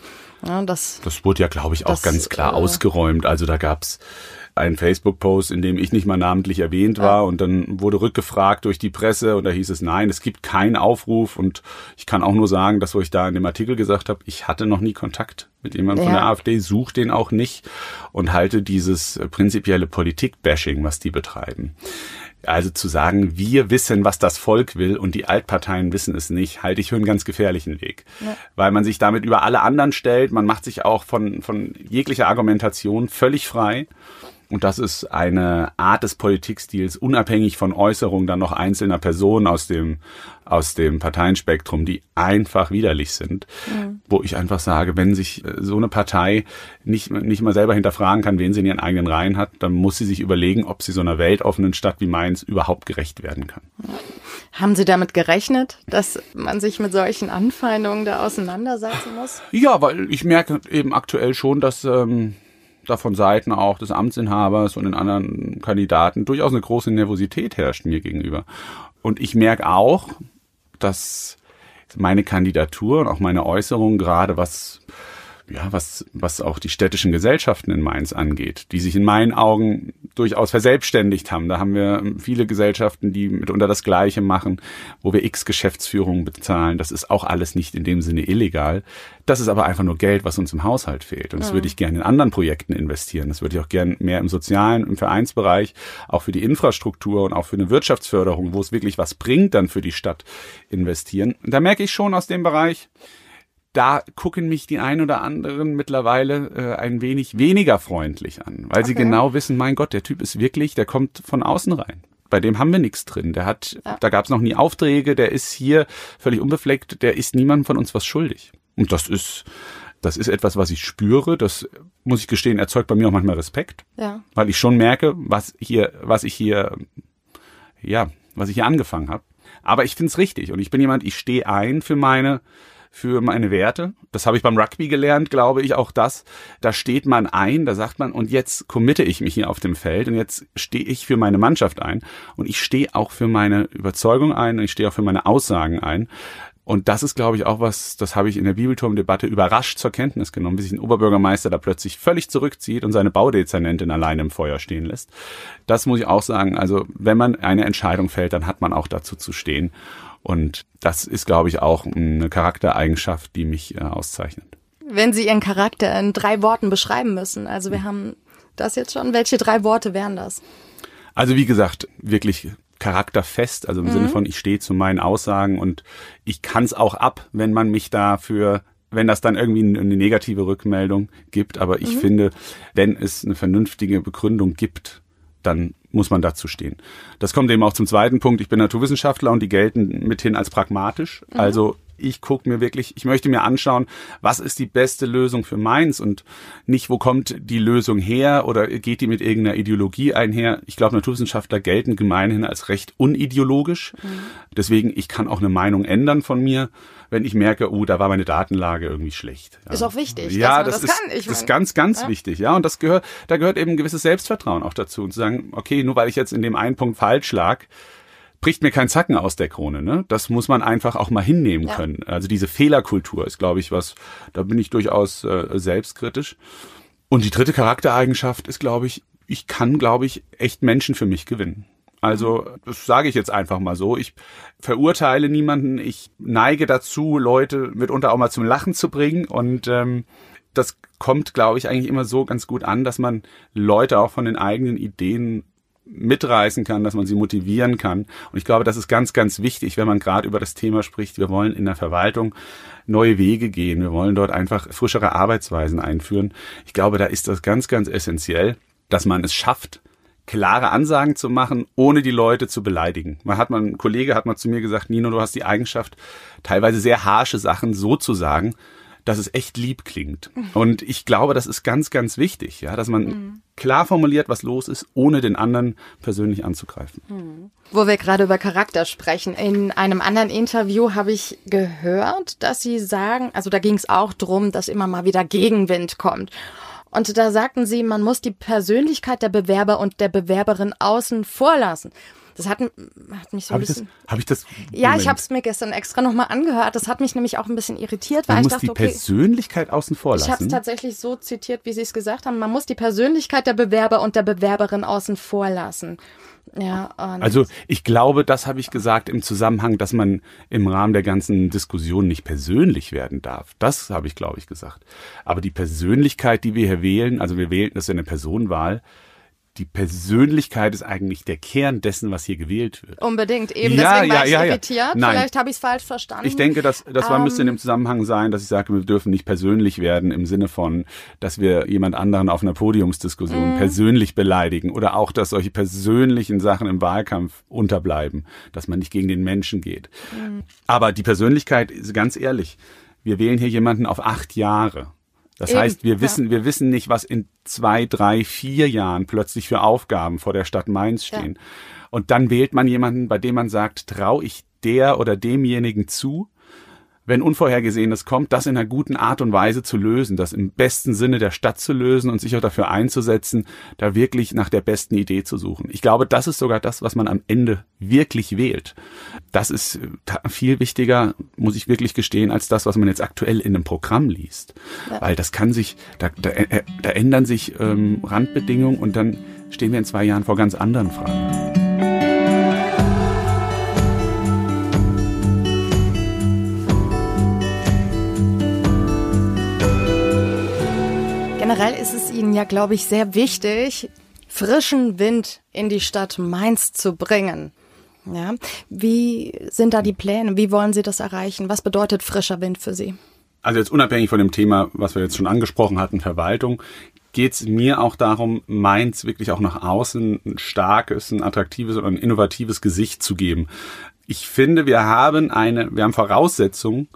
Ja, das, das wurde ja, glaube ich, auch das, ganz klar äh, ausgeräumt. Also da gab's einen Facebook-Post, in dem ich nicht mal namentlich erwähnt war ja. und dann wurde rückgefragt durch die Presse und da hieß es, nein, es gibt keinen Aufruf und ich kann auch nur sagen, das, was ich da in dem Artikel gesagt habe, ich hatte noch nie Kontakt mit jemandem ja. von der AfD, suche den auch nicht und halte dieses prinzipielle Politik-Bashing, was die betreiben. Also zu sagen, wir wissen, was das Volk will und die Altparteien wissen es nicht, halte ich für einen ganz gefährlichen Weg. Ja. Weil man sich damit über alle anderen stellt, man macht sich auch von, von jeglicher Argumentation völlig frei. Und das ist eine Art des Politikstils, unabhängig von Äußerungen dann noch einzelner Personen aus dem, aus dem Parteienspektrum, die einfach widerlich sind. Mhm. Wo ich einfach sage, wenn sich äh, so eine Partei nicht, nicht mal selber hinterfragen kann, wen sie in ihren eigenen Reihen hat, dann muss sie sich überlegen, ob sie so einer weltoffenen Stadt wie Mainz überhaupt gerecht werden kann. Haben Sie damit gerechnet, dass man sich mit solchen Anfeindungen da auseinandersetzen muss? Ja, weil ich merke eben aktuell schon, dass ähm, da von Seiten auch des Amtsinhabers und den anderen Kandidaten durchaus eine große Nervosität herrscht mir gegenüber. Und ich merke auch, dass meine Kandidatur und auch meine Äußerungen gerade was ja, was, was auch die städtischen Gesellschaften in Mainz angeht, die sich in meinen Augen durchaus verselbstständigt haben. Da haben wir viele Gesellschaften, die mitunter das Gleiche machen, wo wir x Geschäftsführungen bezahlen. Das ist auch alles nicht in dem Sinne illegal. Das ist aber einfach nur Geld, was uns im Haushalt fehlt. Und das mhm. würde ich gerne in anderen Projekten investieren. Das würde ich auch gerne mehr im sozialen, im Vereinsbereich, auch für die Infrastruktur und auch für eine Wirtschaftsförderung, wo es wirklich was bringt, dann für die Stadt investieren. Und da merke ich schon aus dem Bereich, da gucken mich die ein oder anderen mittlerweile äh, ein wenig weniger freundlich an, weil okay. sie genau wissen, mein Gott, der Typ ist wirklich, der kommt von außen rein. Bei dem haben wir nichts drin. Der hat, ja. da gab es noch nie Aufträge, der ist hier völlig unbefleckt, der ist niemandem von uns was schuldig. Und das ist, das ist etwas, was ich spüre. Das muss ich gestehen, erzeugt bei mir auch manchmal Respekt, ja. weil ich schon merke, was hier, was ich hier, ja, was ich hier angefangen habe. Aber ich finde es richtig und ich bin jemand, ich stehe ein für meine für meine Werte. Das habe ich beim Rugby gelernt, glaube ich, auch das. Da steht man ein, da sagt man, und jetzt committe ich mich hier auf dem Feld und jetzt stehe ich für meine Mannschaft ein und ich stehe auch für meine Überzeugung ein und ich stehe auch für meine Aussagen ein. Und das ist, glaube ich, auch was, das habe ich in der Bibelturmdebatte überrascht zur Kenntnis genommen, wie sich ein Oberbürgermeister da plötzlich völlig zurückzieht und seine Baudezernentin alleine im Feuer stehen lässt. Das muss ich auch sagen. Also, wenn man eine Entscheidung fällt, dann hat man auch dazu zu stehen. Und das ist, glaube ich, auch eine Charaktereigenschaft, die mich äh, auszeichnet. Wenn Sie Ihren Charakter in drei Worten beschreiben müssen, also wir haben das jetzt schon, welche drei Worte wären das? Also wie gesagt, wirklich charakterfest, also im mhm. Sinne von, ich stehe zu meinen Aussagen und ich kann es auch ab, wenn man mich dafür wenn das dann irgendwie eine negative Rückmeldung gibt. Aber ich mhm. finde, wenn es eine vernünftige Begründung gibt, dann muss man dazu stehen. Das kommt eben auch zum zweiten Punkt. Ich bin Naturwissenschaftler und die gelten mithin als pragmatisch. Mhm. Also ich gucke mir wirklich, ich möchte mir anschauen, was ist die beste Lösung für Mainz und nicht, wo kommt die Lösung her oder geht die mit irgendeiner Ideologie einher. Ich glaube, Naturwissenschaftler gelten gemeinhin als recht unideologisch. Mhm. Deswegen, ich kann auch eine Meinung ändern von mir, wenn ich merke, oh, da war meine Datenlage irgendwie schlecht. Ja. Ist auch wichtig. Ja, das, das, ist, kann. Ich das ist ganz, ganz ja. wichtig. Ja, und das gehört, da gehört eben ein gewisses Selbstvertrauen auch dazu und zu sagen, okay, nur weil ich jetzt in dem einen Punkt falsch lag, bricht mir kein Zacken aus der Krone. Ne? Das muss man einfach auch mal hinnehmen ja. können. Also diese Fehlerkultur ist, glaube ich, was, da bin ich durchaus äh, selbstkritisch. Und die dritte Charaktereigenschaft ist, glaube ich, ich kann, glaube ich, echt Menschen für mich gewinnen. Also, das sage ich jetzt einfach mal so. Ich verurteile niemanden. Ich neige dazu, Leute mitunter auch mal zum Lachen zu bringen. Und ähm, das kommt, glaube ich, eigentlich immer so ganz gut an, dass man Leute auch von den eigenen Ideen mitreißen kann, dass man sie motivieren kann. Und ich glaube, das ist ganz, ganz wichtig, wenn man gerade über das Thema spricht. Wir wollen in der Verwaltung neue Wege gehen. Wir wollen dort einfach frischere Arbeitsweisen einführen. Ich glaube, da ist das ganz, ganz essentiell, dass man es schafft, klare Ansagen zu machen, ohne die Leute zu beleidigen. Man hat man, ein Kollege hat mal zu mir gesagt, Nino, du hast die Eigenschaft, teilweise sehr harsche Sachen so zu sagen, dass es echt lieb klingt. Und ich glaube, das ist ganz, ganz wichtig, ja, dass man mhm. klar formuliert, was los ist, ohne den anderen persönlich anzugreifen. Mhm. Wo wir gerade über Charakter sprechen. In einem anderen Interview habe ich gehört, dass Sie sagen, also da ging es auch drum, dass immer mal wieder Gegenwind kommt. Und da sagten sie, man muss die Persönlichkeit der Bewerber und der Bewerberin außen vor lassen. Das hat, hat mich so hab ein bisschen. Habe ich das? Ja, Moment. ich habe es mir gestern extra nochmal angehört. Das hat mich nämlich auch ein bisschen irritiert, weil man ich muss dachte, die okay. Persönlichkeit außen vor lassen. Ich habe es tatsächlich so zitiert, wie Sie es gesagt haben. Man muss die Persönlichkeit der Bewerber und der Bewerberin außen vor lassen. Ja, also ich glaube, das habe ich gesagt im Zusammenhang, dass man im Rahmen der ganzen Diskussion nicht persönlich werden darf. Das habe ich, glaube ich, gesagt. Aber die Persönlichkeit, die wir hier wählen, also wir wählen, das ist ja eine Personenwahl, die Persönlichkeit ist eigentlich der Kern dessen, was hier gewählt wird. Unbedingt, eben. Ja, Deswegen ja, war ich ja, ja. irritiert. Nein. Vielleicht habe ich es falsch verstanden. Ich denke, dass das war, Ähm. müsste in dem Zusammenhang sein, dass ich sage, wir dürfen nicht persönlich werden im Sinne von, dass wir jemand anderen auf einer Podiumsdiskussion Mhm. persönlich beleidigen oder auch, dass solche persönlichen Sachen im Wahlkampf unterbleiben, dass man nicht gegen den Menschen geht. Mhm. Aber die Persönlichkeit ist ganz ehrlich. Wir wählen hier jemanden auf acht Jahre. Das Eben, heißt, wir ja. wissen, wir wissen nicht, was in zwei, drei, vier Jahren plötzlich für Aufgaben vor der Stadt Mainz Ja. stehen. Und dann wählt man jemanden, bei dem man sagt, traue ich der oder demjenigen zu, wenn Unvorhergesehenes kommt, das in einer guten Art und Weise zu lösen, das im besten Sinne der Stadt zu lösen und sich auch dafür einzusetzen, da wirklich nach der besten Idee zu suchen. Ich glaube, das ist sogar das, was man am Ende wirklich wählt. Das ist äh, viel wichtiger, muss ich wirklich gestehen, als das, was man jetzt aktuell in einem Programm liest. Ja. Weil das kann sich, da, da, äh, da ändern sich ähm, Randbedingungen und dann stehen wir in zwei Jahren vor ganz anderen Fragen. Ist es Ihnen ja, glaube ich, sehr wichtig, frischen Wind in die Stadt Mainz zu bringen. Ja, wie sind da die Pläne? Wie wollen Sie das erreichen? Was bedeutet frischer Wind für Sie? Also jetzt unabhängig von dem Thema, was wir jetzt schon angesprochen hatten, Verwaltung, geht es mir auch darum, Mainz wirklich auch nach außen ein starkes, ein attraktives und ein innovatives Gesicht zu geben. Ich finde, wir haben eine, wir haben Voraussetzungen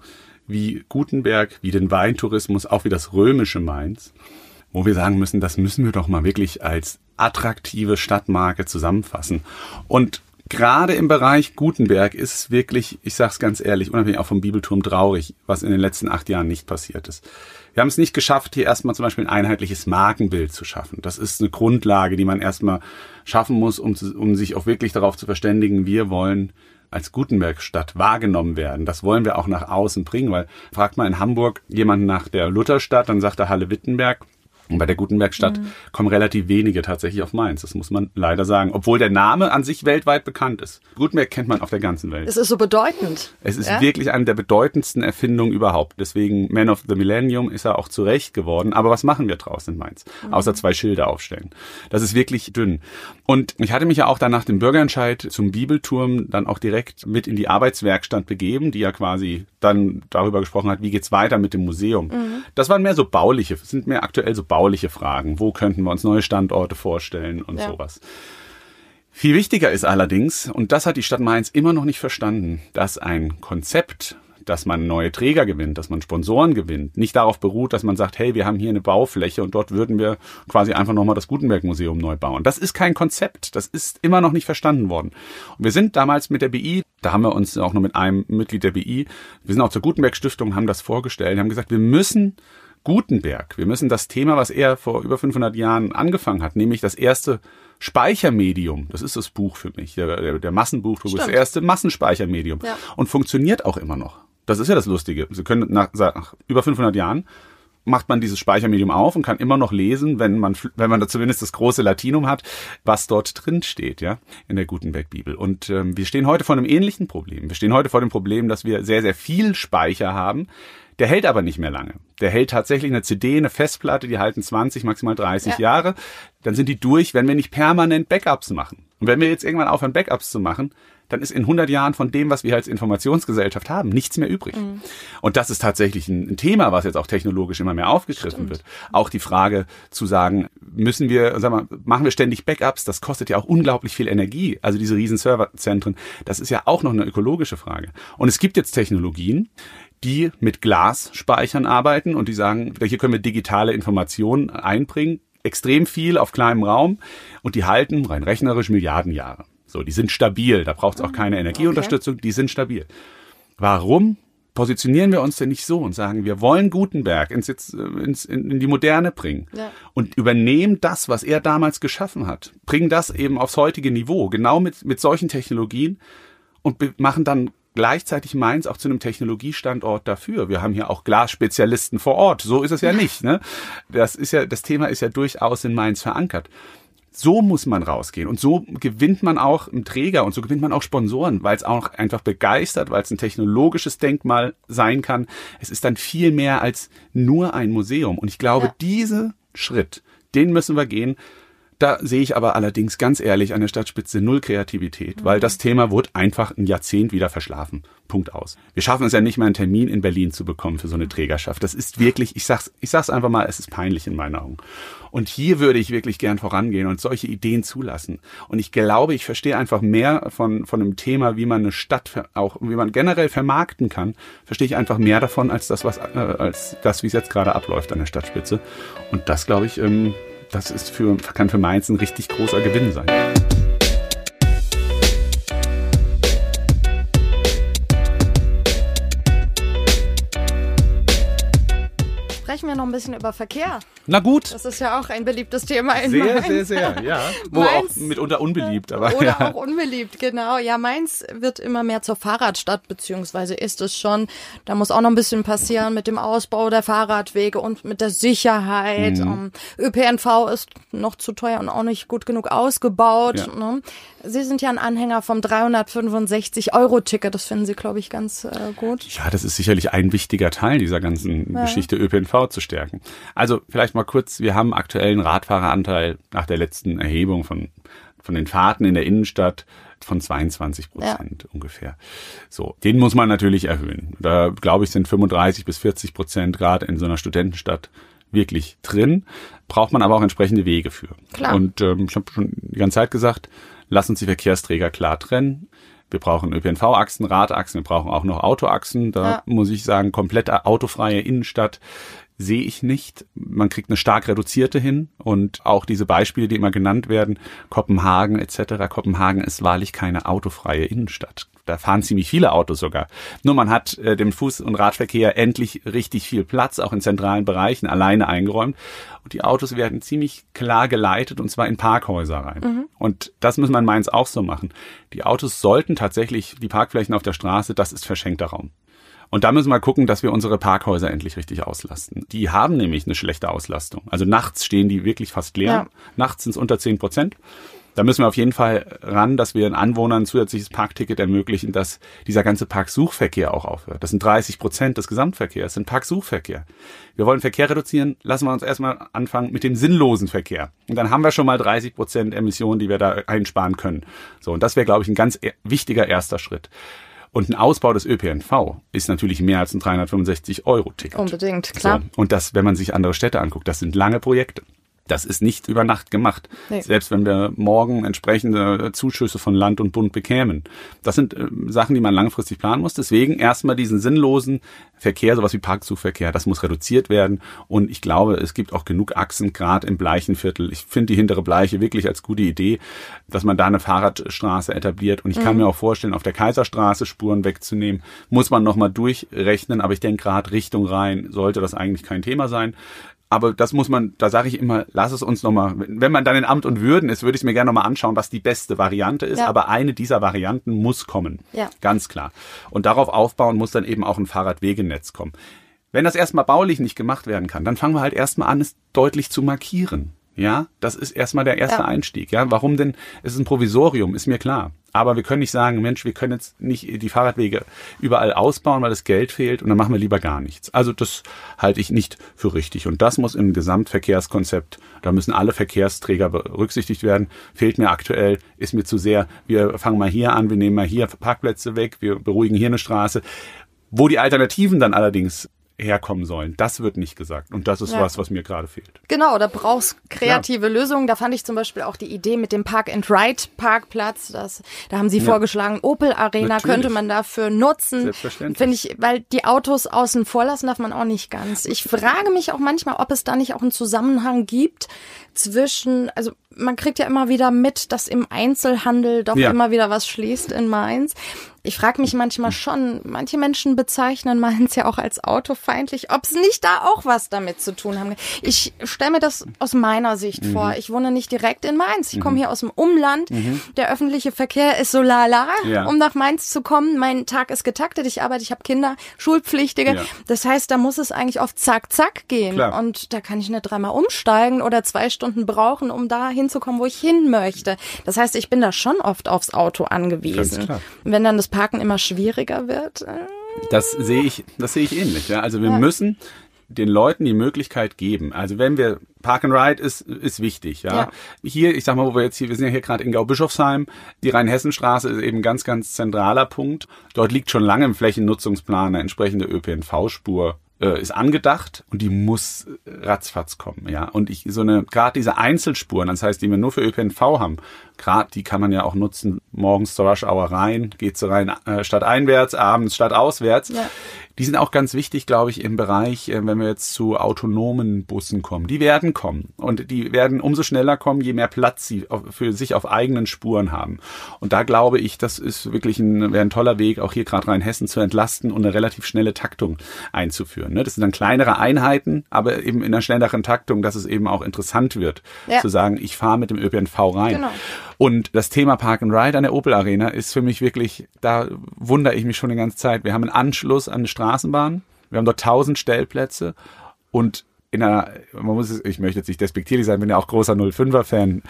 wie Gutenberg, wie den Weintourismus, auch wie das römische Mainz, wo wir sagen müssen, das müssen wir doch mal wirklich als attraktive Stadtmarke zusammenfassen. Und gerade im Bereich Gutenberg ist es wirklich, ich sage es ganz ehrlich, unabhängig auch vom Bibelturm traurig, was in den letzten acht Jahren nicht passiert ist. Wir haben es nicht geschafft, hier erstmal zum Beispiel ein einheitliches Markenbild zu schaffen. Das ist eine Grundlage, die man erstmal schaffen muss, um, um sich auch wirklich darauf zu verständigen, wir wollen als Gutenbergstadt wahrgenommen werden. Das wollen wir auch nach außen bringen, weil fragt mal in Hamburg jemanden nach der Lutherstadt, dann sagt er Halle Wittenberg. Und bei der Gutenbergstadt kommen relativ wenige tatsächlich auf Mainz. Das muss man leider sagen. Obwohl der Name an sich weltweit bekannt ist. Gutenberg kennt man auf der ganzen Welt. Es ist so bedeutend. Es ist ja? wirklich eine der bedeutendsten Erfindungen überhaupt. Deswegen Man of the Millennium ist er auch zurecht geworden. Aber was machen wir draus in Mainz? Außer zwei Schilder aufstellen. Das ist wirklich dünn. Und ich hatte mich ja auch dann nach dem Bürgerentscheid zum Bibelturm dann auch direkt mit in die Arbeitswerkstatt begeben, die ja quasi dann darüber gesprochen hat, wie geht's weiter mit dem Museum. Das waren mehr so bauliche, sind mehr aktuell so bauliche Fragen. Wo könnten wir uns neue Standorte vorstellen und Ja. sowas. Viel wichtiger ist allerdings, und das hat die Stadt Mainz immer noch nicht verstanden, dass ein Konzept, dass man neue Träger gewinnt, dass man Sponsoren gewinnt, nicht darauf beruht, dass man sagt, hey, wir haben hier eine Baufläche und dort würden wir quasi einfach nochmal das Gutenberg-Museum neu bauen. Das ist kein Konzept. Das ist immer noch nicht verstanden worden. Und wir sind damals mit der BI, da haben wir uns auch nur mit einem Mitglied der BI, wir sind auch zur Gutenberg-Stiftung, haben das vorgestellt, haben gesagt, wir müssen Gutenberg. Wir müssen das Thema, was er vor über 500 Jahren angefangen hat, nämlich das erste Speichermedium, das ist das Buch für mich, der, der, der Massenbuchdruck, ist das Stimmt. erste Massenspeichermedium Ja. und funktioniert auch immer noch. Das ist ja das Lustige. Sie können nach, nach über 500 Jahren macht man dieses Speichermedium auf und kann immer noch lesen, wenn man, wenn man da zumindest das große Latinum hat, was dort drin steht, ja, in der Gutenberg-Bibel. Und ähm, wir stehen heute vor einem ähnlichen Problem. Wir stehen heute vor dem Problem, dass wir sehr, sehr viel Speicher haben. Der hält aber nicht mehr lange. Der hält tatsächlich eine CD, eine Festplatte, die halten 20, maximal 30 ja. Jahre. Dann sind die durch, wenn wir nicht permanent Backups machen. Und wenn wir jetzt irgendwann aufhören, Backups zu machen, dann ist in 100 Jahren von dem, was wir als Informationsgesellschaft haben, nichts mehr übrig. Mhm. Und das ist tatsächlich ein, Thema, was jetzt auch technologisch immer mehr aufgegriffen Stimmt. wird. Auch die Frage zu sagen, müssen wir, sagen wir, machen wir ständig Backups? Das kostet ja auch unglaublich viel Energie. Also diese riesen Serverzentren, das ist ja auch noch eine ökologische Frage. Und es gibt jetzt Technologien, die mit Glasspeichern arbeiten und die sagen, hier können wir digitale Informationen einbringen, extrem viel auf kleinem Raum und die halten rein rechnerisch Milliarden Jahre. So, die sind stabil. Da braucht es auch keine Energieunterstützung. Okay. Die sind stabil. Warum positionieren wir uns denn nicht so und sagen, wir wollen Gutenberg ins, ins, in die Moderne bringen ja. und übernehmen das, was er damals geschaffen hat, bringen das eben aufs heutige Niveau, genau mit, mit solchen Technologien und machen dann gleichzeitig Mainz auch zu einem Technologiestandort dafür. Wir haben hier auch Glasspezialisten vor Ort. So ist es ja nicht. Ne? Das ist ja, das Thema ist ja durchaus in Mainz verankert. So muss man rausgehen und so gewinnt man auch einen Träger und so gewinnt man auch Sponsoren, weil es auch einfach begeistert, weil es ein technologisches Denkmal sein kann. Es ist dann viel mehr als nur ein Museum und ich glaube, ja. diese Schritt, den müssen wir gehen. Da sehe ich aber allerdings ganz ehrlich an der Stadtspitze null Kreativität, mhm. weil das Thema wurde einfach ein Jahrzehnt wieder verschlafen. Punkt aus. Wir schaffen es ja nicht mal einen Termin in Berlin zu bekommen für so eine Trägerschaft. Das ist wirklich, ich sag's, ich sag's einfach mal, es ist peinlich in meinen Augen. Und hier würde ich wirklich gern vorangehen und solche Ideen zulassen. Und ich glaube, ich verstehe einfach mehr von, von dem Thema, wie man eine Stadt auch, wie man generell vermarkten kann, verstehe ich einfach mehr davon als das, was, äh, als das, wie es jetzt gerade abläuft an der Stadtspitze. Und das, glaube ich, ähm, das ist für, kann für Mainz ein richtig großer Gewinn sein. Sprechen wir noch ein bisschen über Verkehr. Na gut. Das ist ja auch ein beliebtes Thema in sehr, Mainz. Sehr, sehr, sehr, ja. Wo Mainz, auch mitunter unbeliebt. Aber, oder ja. auch unbeliebt, genau. Ja, Mainz wird immer mehr zur Fahrradstadt, beziehungsweise ist es schon. Da muss auch noch ein bisschen passieren mit dem Ausbau der Fahrradwege und mit der Sicherheit. Mhm. Um, ähm, ÖPNV ist noch zu teuer und auch nicht gut genug ausgebaut. Ja. Ne? Sie sind ja ein Anhänger vom 365-Euro-Ticket. Das finden Sie, glaube ich, ganz äh, gut. Ja, das ist sicherlich ein wichtiger Teil dieser ganzen ja. Geschichte ÖPNV zu stärken. Also vielleicht mal kurz, wir haben aktuell einen Radfahreranteil nach der letzten Erhebung von, von den Fahrten in der Innenstadt von 22 Prozent ja. ungefähr. So, den muss man natürlich erhöhen. Da glaube ich sind 35 bis 40 Prozent gerade in so einer Studentenstadt wirklich drin. Braucht man aber auch entsprechende Wege für. Klar. Und ähm, ich habe schon die ganze Zeit gesagt, lass uns die Verkehrsträger klar trennen. Wir brauchen ÖPNV-Achsen, Radachsen, wir brauchen auch noch Autoachsen. Da ja. muss ich sagen, komplett autofreie Innenstadt sehe ich nicht. Man kriegt eine stark reduzierte hin und auch diese Beispiele, die immer genannt werden, Kopenhagen etc. Kopenhagen ist wahrlich keine autofreie Innenstadt. Da fahren ziemlich viele Autos sogar. Nur man hat äh, dem Fuß- und Radverkehr endlich richtig viel Platz, auch in zentralen Bereichen, alleine eingeräumt. Und die Autos werden ziemlich klar geleitet und zwar in Parkhäuser rein. Mhm. Und das muss man Mainz auch so machen. Die Autos sollten tatsächlich, die Parkflächen auf der Straße, das ist verschenkter Raum. Und da müssen wir gucken, dass wir unsere Parkhäuser endlich richtig auslasten. Die haben nämlich eine schlechte Auslastung. Also nachts stehen die wirklich fast leer. Ja. Nachts sind es unter zehn Prozent. Da müssen wir auf jeden Fall ran, dass wir den Anwohnern ein zusätzliches Parkticket ermöglichen, dass dieser ganze Parksuchverkehr auch aufhört. Das sind 30 Prozent des Gesamtverkehrs, das sind Parksuchverkehr. Wir wollen Verkehr reduzieren, lassen wir uns erstmal anfangen mit dem sinnlosen Verkehr. Und dann haben wir schon mal 30 Prozent Emissionen, die wir da einsparen können. So, und das wäre, glaube ich, ein ganz e-, wichtiger erster Schritt. Und ein Ausbau des ÖPNV ist natürlich mehr als ein 365-Euro-Ticket. Unbedingt, klar. So. Und das, wenn man sich andere Städte anguckt, das sind lange Projekte. Das ist nicht über Nacht gemacht. Nee. Selbst wenn wir morgen entsprechende Zuschüsse von Land und Bund bekämen. Das sind äh, Sachen, die man langfristig planen muss. Deswegen erstmal diesen sinnlosen Verkehr, sowas wie Parkzugverkehr, das muss reduziert werden. Und ich glaube, es gibt auch genug Achsen, gerade im Bleichenviertel. Ich finde die hintere Bleiche wirklich als gute Idee, dass man da eine Fahrradstraße etabliert. Und ich kann mhm. mir auch vorstellen, auf der Kaiserstraße Spuren wegzunehmen, muss man nochmal durchrechnen. Aber ich denke, gerade Richtung Rhein sollte das eigentlich kein Thema sein. Aber das muss man, da sage ich immer, lass es uns nochmal, wenn man dann in Amt und Würden ist, würde ich es mir gerne nochmal anschauen, was die beste Variante ist. Ja. Aber eine dieser Varianten muss kommen. Ja. Ganz klar. Und darauf aufbauen muss dann eben auch ein Fahrradwegenetz kommen. Wenn das erstmal baulich nicht gemacht werden kann, dann fangen wir halt erstmal an, es deutlich zu markieren. Ja, das ist erstmal der erste Ja. Einstieg. Ja, warum denn? Es ist ein Provisorium, ist mir klar. Aber wir können nicht sagen, Mensch, wir können jetzt nicht die Fahrradwege überall ausbauen, weil das Geld fehlt und dann machen wir lieber gar nichts. Also das halte ich nicht für richtig. Und das muss im Gesamtverkehrskonzept, da müssen alle Verkehrsträger berücksichtigt werden. Fehlt mir aktuell, ist mir zu sehr, wir fangen mal hier an, wir nehmen mal hier Parkplätze weg, wir beruhigen hier eine Straße. Wo die Alternativen dann allerdings herkommen sollen, das wird nicht gesagt. Und das ist Ja. was, was mir gerade fehlt. Genau, da brauchst kreative Lösungen. Da fand ich zum Beispiel auch die Idee mit dem Park-and-Ride-Parkplatz. Das, da haben sie vorgeschlagen, Opel Arena Natürlich. könnte man dafür nutzen. Selbstverständlich. Finde ich, weil die Autos außen vor lassen darf man auch nicht ganz. Ich frage mich auch manchmal, ob es da nicht auch einen Zusammenhang gibt zwischen, also man kriegt ja immer wieder mit, dass im Einzelhandel doch Ja. immer wieder was schließt in Mainz. Ich frage mich manchmal schon, manche Menschen bezeichnen Mainz ja auch als autofeindlich, ob es nicht da auch was damit zu tun haben. Ich stelle mir das aus meiner Sicht Mhm. vor. Ich wohne nicht direkt in Mainz. Ich komme hier aus dem Umland. Der öffentliche Verkehr ist so lala, Ja. um nach Mainz zu kommen. Mein Tag ist getaktet. Ich arbeite, ich habe Kinder, Schulpflichtige. Ja. Das heißt, da muss es eigentlich auf zack, zack gehen. Klar. Und da kann ich nicht dreimal umsteigen oder zwei Stunden brauchen, um da hinzukommen, wo ich hin möchte. Das heißt, ich bin da schon oft aufs Auto angewiesen. Wenn dann das Parken immer schwieriger wird. Das sehe ich, das sehe ich ähnlich. Ja? Also wir müssen den Leuten die Möglichkeit geben. Also wenn wir Park and Ride ist ist wichtig. Ja? Ja. Hier, ich sag mal, wo wir jetzt hier, wir sind ja hier gerade in Gau-Bischofsheim. Die Rheinhessenstraße ist eben ein ganz, ganz zentraler Punkt. Dort liegt schon lange im Flächennutzungsplan eine entsprechende ÖPNV-Spur äh, ist angedacht und die muss ratzfatz kommen, ja. Und ich so eine gerade diese Einzelspuren, das heißt, die wir nur für ÖPNV haben, gerade die kann man ja auch nutzen morgens zur Rush Hour rein, geht so rein äh, statt einwärts, abends statt auswärts. Ja. Die sind auch ganz wichtig, glaube ich, im Bereich, äh, wenn wir jetzt zu autonomen Bussen kommen. Die werden kommen und die werden umso schneller kommen, je mehr Platz sie auf, für sich auf eigenen Spuren haben. Und da glaube ich, das ist wirklich ein, wäre ein toller Weg, auch hier gerade Rheinhessen zu entlasten und eine relativ schnelle Taktung einzuführen. Ne? Das sind dann kleinere Einheiten, aber eben in einer schnelleren Taktung, dass es eben auch interessant wird, Ja. zu sagen, ich fahre mit dem ÖPNV rein. Genau. Und das Thema Park and Ride an der Opel Arena ist für mich wirklich, da wundere ich mich schon die ganze Zeit. Wir haben einen Anschluss an eine Straßenbahn, wir haben dort tausend Stellplätze und in einer, man muss es, ich möchte jetzt nicht despektierlich sein, bin ja auch großer 05er-Fan,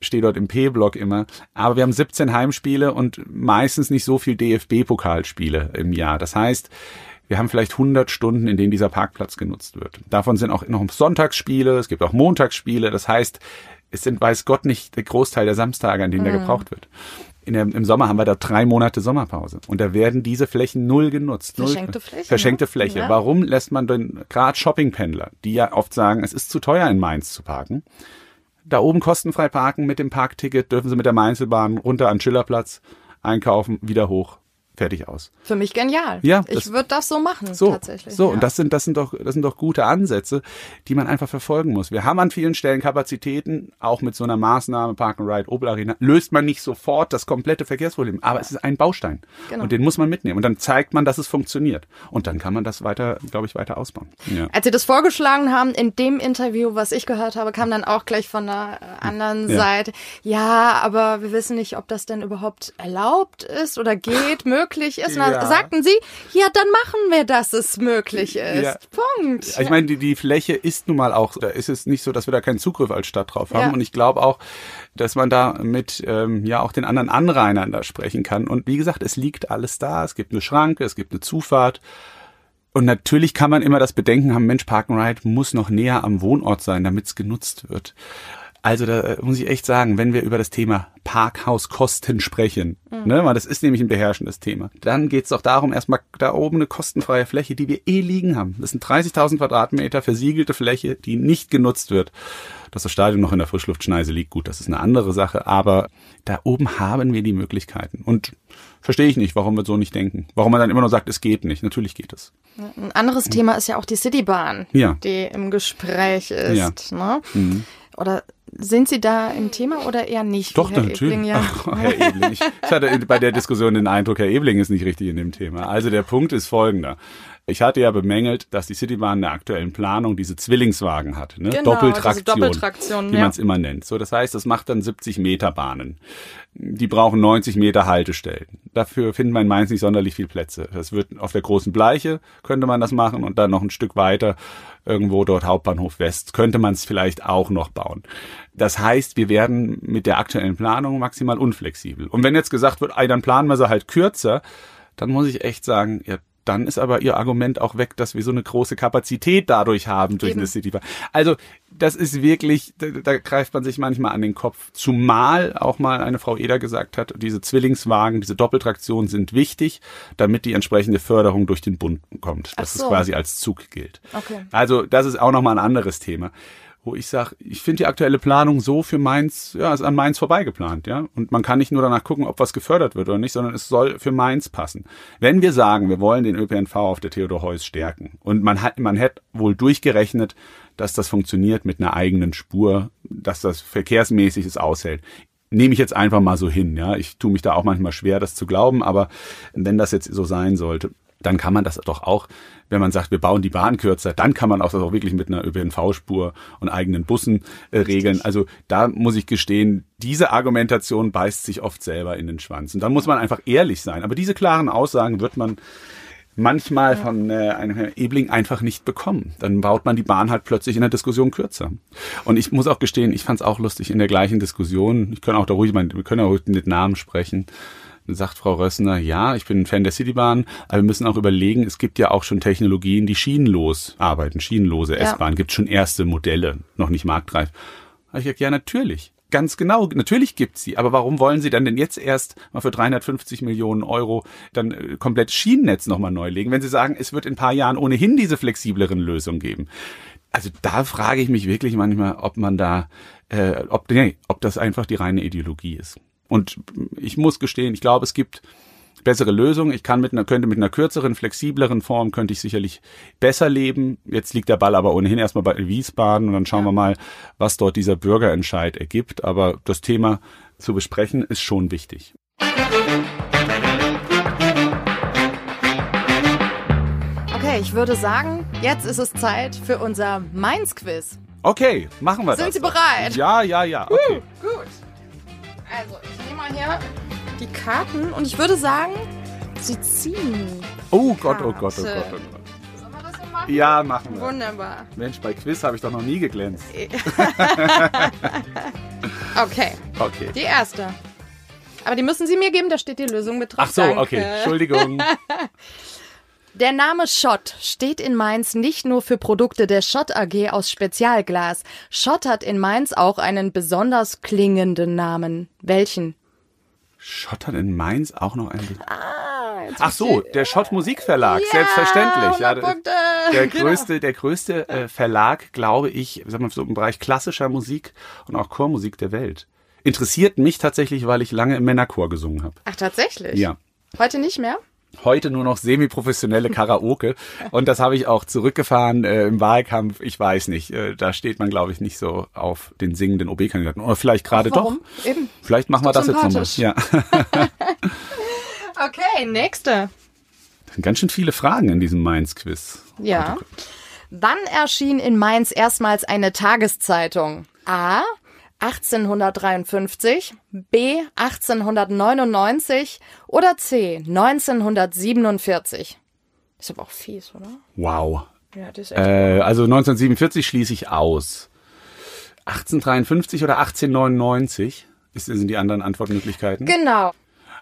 stehe dort im P-Block immer. Aber wir haben 17 Heimspiele und meistens nicht so viel DFB-Pokalspiele im Jahr. Das heißt, wir haben vielleicht 100 Stunden, in denen dieser Parkplatz genutzt wird. Davon sind auch noch Sonntagsspiele, es gibt auch Montagsspiele. Das heißt, es sind, weiß Gott, nicht der Großteil der Samstage, an denen der gebraucht wird. Der, Im Sommer haben wir da drei Monate Sommerpause. Und da werden diese Flächen null genutzt. Null- Verschenkte Fläche, Verschenkte ne? Fläche. Ja. Warum lässt man denn gerade Shoppingpendler, die ja oft sagen, es ist zu teuer in Mainz zu parken, da oben kostenfrei parken mit dem Parkticket, dürfen sie mit der Mainzelbahn runter an den Schillerplatz, einkaufen, wieder hoch, fertig aus. Für mich genial. Ja, ich würde das so machen, So, tatsächlich. so ja. und das sind das sind doch das sind doch gute Ansätze, die man einfach verfolgen muss. Wir haben an vielen Stellen Kapazitäten, auch mit so einer Maßnahme Park and Ride Opel Arena löst man nicht sofort das komplette Verkehrsproblem, aber es ist ein Baustein Genau. und den muss man mitnehmen und dann zeigt man, dass es funktioniert und dann kann man das weiter, glaube ich, weiter ausbauen. Ja. Als sie das vorgeschlagen haben, in dem Interview, was ich gehört habe, kam dann auch gleich von der äh, anderen Ja. Seite, ja, aber wir wissen nicht, ob das denn überhaupt erlaubt ist oder geht, möglich ist. Und dann Ja. sagten sie, ja, dann machen wir, dass es möglich ist. Ja. Punkt. Ich meine, die, die Fläche ist nun mal auch, da ist es nicht so, dass wir da keinen Zugriff als Stadt drauf haben. Ja. Und ich glaube auch, dass man da mit ähm, ja auch den anderen Anrainern da sprechen kann. Und wie gesagt, es liegt alles da. Es gibt eine Schranke, es gibt eine Zufahrt. Und natürlich kann man immer das Bedenken haben, Mensch, Park Ride muss noch näher am Wohnort sein, damit es genutzt wird. Also da äh, muss ich echt sagen, wenn wir über das Thema Parkhauskosten sprechen, ne, weil das ist nämlich ein beherrschendes Thema, dann geht es auch darum, erstmal da oben eine kostenfreie Fläche, die wir eh liegen haben. Das sind 30.000 Quadratmeter versiegelte Fläche, die nicht genutzt wird. Dass das Stadion noch in der Frischluftschneise liegt, gut, das ist eine andere Sache, aber da oben haben wir die Möglichkeiten. Und verstehe ich nicht, warum wir so nicht denken. Warum man dann immer nur sagt, es geht nicht. Natürlich geht es. Ein anderes Thema ist ja auch die Citybahn, Ja. die im Gespräch ist. Ne? Mhm. Oder sind Sie da im Thema oder eher nicht? Doch, Herr natürlich. Ebling, ja. Ach, Herr Ebling. Ich, ich hatte bei der Diskussion den Eindruck, Herr Ebling ist nicht richtig in dem Thema. Also der Punkt ist folgender. Ich hatte ja bemängelt, dass die Citybahn in der aktuellen Planung diese Zwillingswagen hat, ne? Genau, Doppeltraktion, Doppeltraktion, wie ja. man es immer nennt. So, das heißt, das macht dann 70 Meter Bahnen. Die brauchen 90 Meter Haltestellen. Dafür finden wir in Mainz nicht sonderlich viel Plätze. Das wird auf der großen Bleiche könnte man das machen und dann noch ein Stück weiter irgendwo dort Hauptbahnhof West könnte man es vielleicht auch noch bauen. Das heißt, wir werden mit der aktuellen Planung maximal unflexibel. Und wenn jetzt gesagt wird, ey, dann planen wir sie halt kürzer, dann muss ich echt sagen, ja, dann ist aber ihr Argument auch weg, dass wir so eine große Kapazität dadurch haben durch Eben. eine Citybahn. Also das ist wirklich, da, da greift man sich manchmal an den Kopf. Zumal auch mal eine Frau Eder gesagt hat, diese Zwillingswagen, diese Doppeltraktionen sind wichtig, damit die entsprechende Förderung durch den Bund kommt, dass so. es quasi als Zug gilt. Okay. Also das ist auch nochmal ein anderes Thema wo ich sage, ich finde die aktuelle Planung so für Mainz, ja, ist an Mainz vorbeigeplant, ja. Und man kann nicht nur danach gucken, ob was gefördert wird oder nicht, sondern es soll für Mainz passen. Wenn wir sagen, wir wollen den ÖPNV auf der Theodor Heuss stärken und man hat, man hätte wohl durchgerechnet, dass das funktioniert mit einer eigenen Spur, dass das verkehrsmäßig es aushält. Nehme ich jetzt einfach mal so hin, ja. Ich tue mich da auch manchmal schwer, das zu glauben, aber wenn das jetzt so sein sollte, dann kann man das doch auch, wenn man sagt, wir bauen die Bahn kürzer, dann kann man auch das auch wirklich mit einer ÖPNV-Spur und eigenen Bussen äh, regeln. Also da muss ich gestehen, diese Argumentation beißt sich oft selber in den Schwanz. Und dann muss man einfach ehrlich sein. Aber diese klaren Aussagen wird man manchmal von äh, einem Herrn Ebling einfach nicht bekommen. Dann baut man die Bahn halt plötzlich in der Diskussion kürzer. Und ich muss auch gestehen, ich fand es auch lustig in der gleichen Diskussion. Ich kann auch da ruhig, mein, wir können auch ruhig mit Namen sprechen. Dann sagt Frau Rössner, ja, ich bin ein Fan der Citybahn, aber wir müssen auch überlegen, es gibt ja auch schon Technologien, die schienenlos arbeiten, schienenlose Ja. S-Bahn. Gibt schon erste Modelle, noch nicht marktreif. Hab ich gesagt, ja, natürlich. Ganz genau, natürlich gibt's sie. Aber warum wollen Sie dann denn jetzt erst mal für 350 Millionen Euro dann äh, komplett Schienennetz nochmal neu legen, wenn Sie sagen, es wird in ein paar Jahren ohnehin diese flexibleren Lösungen geben? Also da frage ich mich wirklich manchmal, ob man da, äh, ob, nee, ob das einfach die reine Ideologie ist. Und ich muss gestehen, ich glaube, es gibt bessere Lösungen. Ich kann mit einer, könnte mit einer kürzeren, flexibleren Form könnte ich sicherlich besser leben. Jetzt liegt der Ball aber ohnehin erstmal bei Wiesbaden und dann schauen wir mal, was dort dieser Bürgerentscheid ergibt. Aber das Thema zu besprechen ist schon wichtig. Okay, ich würde sagen, jetzt ist es Zeit für unser Mainz-Quiz. Okay, machen wir das. Sind Sie bereit? Ja, ja, ja. Okay. Gut. Also, ich nehme mal hier die Karten und ich würde sagen, Sie ziehen. Oh Gott, oh Gott, oh. Gott, oh Gott. Sollen wir das so machen? Ja, machen wir. Wunderbar. Mensch, bei Quiz habe ich doch noch nie geglänzt. Okay, Okay. die erste. Aber die müssen Sie mir geben, da steht die Lösung mit drauf. Ach so, Danke. okay. Entschuldigung. Der Name Schott steht in Mainz nicht nur für Produkte der Schott AG aus Spezialglas. Schott hat in Mainz auch einen besonders klingenden Namen. Welchen? Schottern in Mainz auch noch ein. Ah, Ach so, der Schott Musikverlag, selbstverständlich. Ja, 100 der, der Genau. größte, der größte äh, Verlag, glaube ich, sag mal, so im Bereich klassischer Musik und auch Chormusik der Welt. Interessiert mich tatsächlich, weil ich lange im Männerchor gesungen habe. Ach, tatsächlich? Ja. Heute nicht mehr? Heute nur noch semi-professionelle Karaoke. Und das habe ich auch zurückgefahren äh, im Wahlkampf. Ich weiß nicht. Äh, da steht man, glaube ich, nicht so auf den singenden OB-Kandidaten. Oder vielleicht gerade doch. Eben. Vielleicht machen wir das jetzt nochmal. Ja. Okay, nächste. Ganz schön viele Fragen in diesem Mainz-Quiz. Ja. Wann erschien in Mainz erstmals eine Tageszeitung? A. 1853, B. 1899 oder C. 1947? Ist aber auch fies, oder? Wow. Ja, das ist echt. Äh, also 1947 schließe ich aus. 1853 oder 1899 ist, sind die anderen Antwortmöglichkeiten? Genau.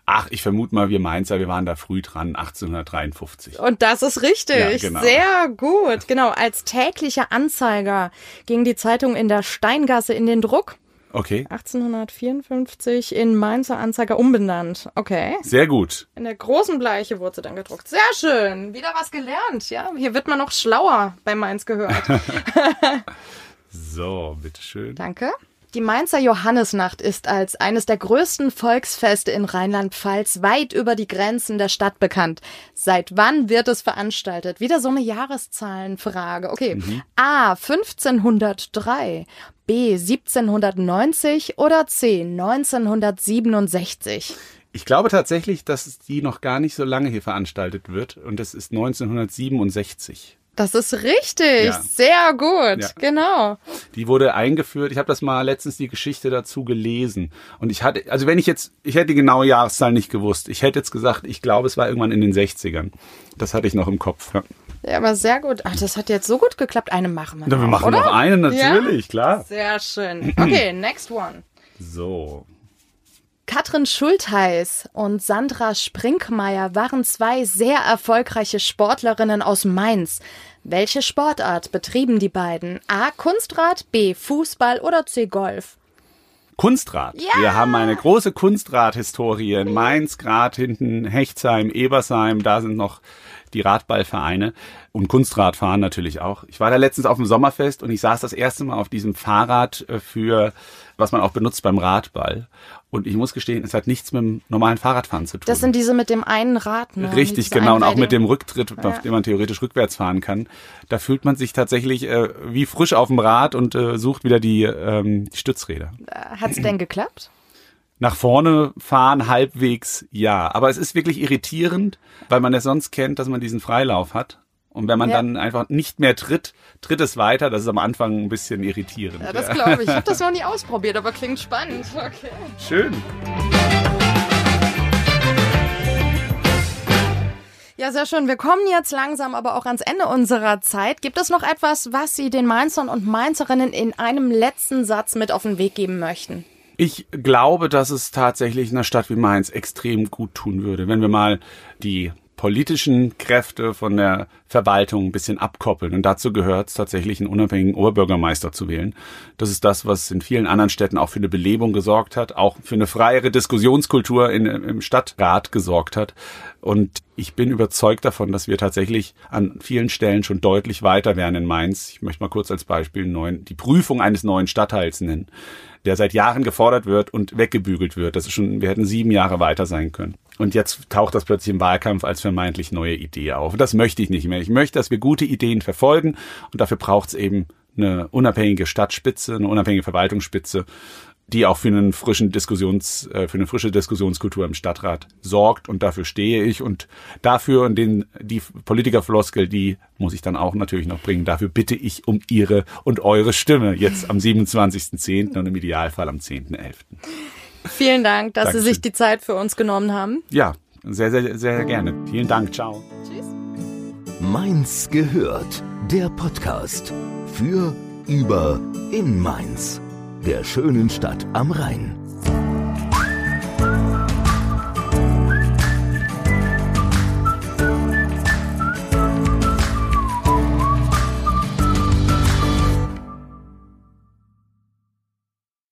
Ach, ich vermute mal, wir Mainzer, wir waren da früh dran, 1853. Und das ist richtig. Ja, genau. Sehr gut. Genau. Als täglicher Anzeiger ging die Zeitung in der Steingasse in den Druck. Okay, 1854 in Mainzer Anzeiger umbenannt. Okay. sehr gut. In der großen Bleiche wurde sie dann gedruckt. Sehr schön. Wieder was gelernt. Ja, hier wird man noch schlauer bei Mainz gehört. So, bitteschön. Danke. Die Mainzer Johannisnacht ist als eines der größten Volksfeste in Rheinland-Pfalz weit über die Grenzen der Stadt bekannt. Seit wann wird es veranstaltet? Wieder so eine Jahreszahlenfrage. Okay. A. 1503, B. 1790 oder C. 1967? Ich glaube tatsächlich, dass die noch gar nicht so lange hier veranstaltet wird und es ist 1967. Das ist richtig, Ja. sehr gut, Ja. genau. Die wurde eingeführt. Ich habe das mal letztens die Geschichte dazu gelesen und ich hatte, also wenn ich jetzt, ich hätte die genaue Jahreszahl nicht gewusst. Ich hätte jetzt gesagt, ich glaube, es war irgendwann in den 60ern. Das hatte ich noch im Kopf. Ja. Ja, aber sehr gut. Ach, das hat jetzt so gut geklappt. Eine machen wir Na, wir machen oder? noch eine, natürlich, klar. Sehr schön. Okay, next one. So. Katrin Schultheiß und Sandra Sprinkmeier waren zwei sehr erfolgreiche Sportlerinnen aus Mainz. Welche Sportart betrieben die beiden? A. Kunstrad, B. Fußball oder C. Golf? Kunstrad. Wir haben eine große Kunstradhistorie in Mainz, Grad hinten, Hechtsheim, Ebersheim, da sind noch die Radballvereine und Kunstradfahren natürlich auch. Ich war da letztens auf dem Sommerfest und ich saß das erste Mal auf diesem Fahrrad äh, für, was man auch benutzt beim Radball. Und ich muss gestehen, es hat nichts mit dem normalen Fahrradfahren zu tun. Das sind diese mit dem einen Rad, ne? Richtig, genau. Und auch mit dem Rücktritt, auf dem man theoretisch rückwärts fahren kann. Da fühlt man sich tatsächlich äh, wie frisch auf dem Rad und äh, sucht wieder die, ähm, die Stützräder. Hat's denn geklappt? Nach vorne fahren halbwegs ja. Aber es ist wirklich irritierend, weil man es sonst kennt, dass man diesen Freilauf hat. Und wenn man Ja. dann einfach nicht mehr tritt, tritt es weiter. Das ist am Anfang ein bisschen irritierend. Ja, das glaube ich. Ich habe das noch nie ausprobiert, aber klingt spannend. Okay. Schön. Ja, sehr schön. Wir kommen jetzt langsam aber auch ans Ende unserer Zeit. Gibt es noch etwas, was Sie den Mainzern und Mainzerinnen in einem letzten Satz mit auf den Weg geben möchten? Ich glaube, dass es tatsächlich einer Stadt wie Mainz extrem gut tun würde, wenn wir mal die politischen Kräfte von der Verwaltung ein bisschen abkoppeln. Und dazu gehört es tatsächlich, einen unabhängigen Oberbürgermeister zu wählen. Das ist das, was in vielen anderen Städten auch für eine Belebung gesorgt hat, auch für eine freiere Diskussionskultur in, im Stadtrat gesorgt hat. Und ich bin überzeugt davon, dass wir tatsächlich an vielen Stellen schon deutlich weiter wären in Mainz. Ich möchte mal kurz als Beispiel neuen, die Prüfung eines neuen Stadtteils nennen, der seit Jahren gefordert wird und weggebügelt wird. Das ist schon, wir hätten sieben Jahre weiter sein können. Und jetzt taucht das plötzlich im Wahlkampf als vermeintlich neue Idee auf. Das möchte ich nicht mehr. Ich möchte, dass wir gute Ideen verfolgen und dafür braucht es eben eine unabhängige Stadtspitze, eine unabhängige Verwaltungsspitze, die auch für einen frischen Diskussions, äh, für eine frische Diskussionskultur im Stadtrat sorgt und dafür stehe ich und dafür und den die Politikerfloskel, die muss ich dann auch natürlich noch bringen. Dafür bitte ich um Ihre und eure Stimme jetzt am 27.10. und im Idealfall am 10.11. Vielen Dank, dass Sie Dankeschön. sich die Zeit für uns genommen haben. Ja, sehr, sehr, sehr gerne. Vielen Dank. Ciao. Tschüss. Mainz gehört. Der Podcast für, über, in Mainz. Der schönen Stadt am Rhein.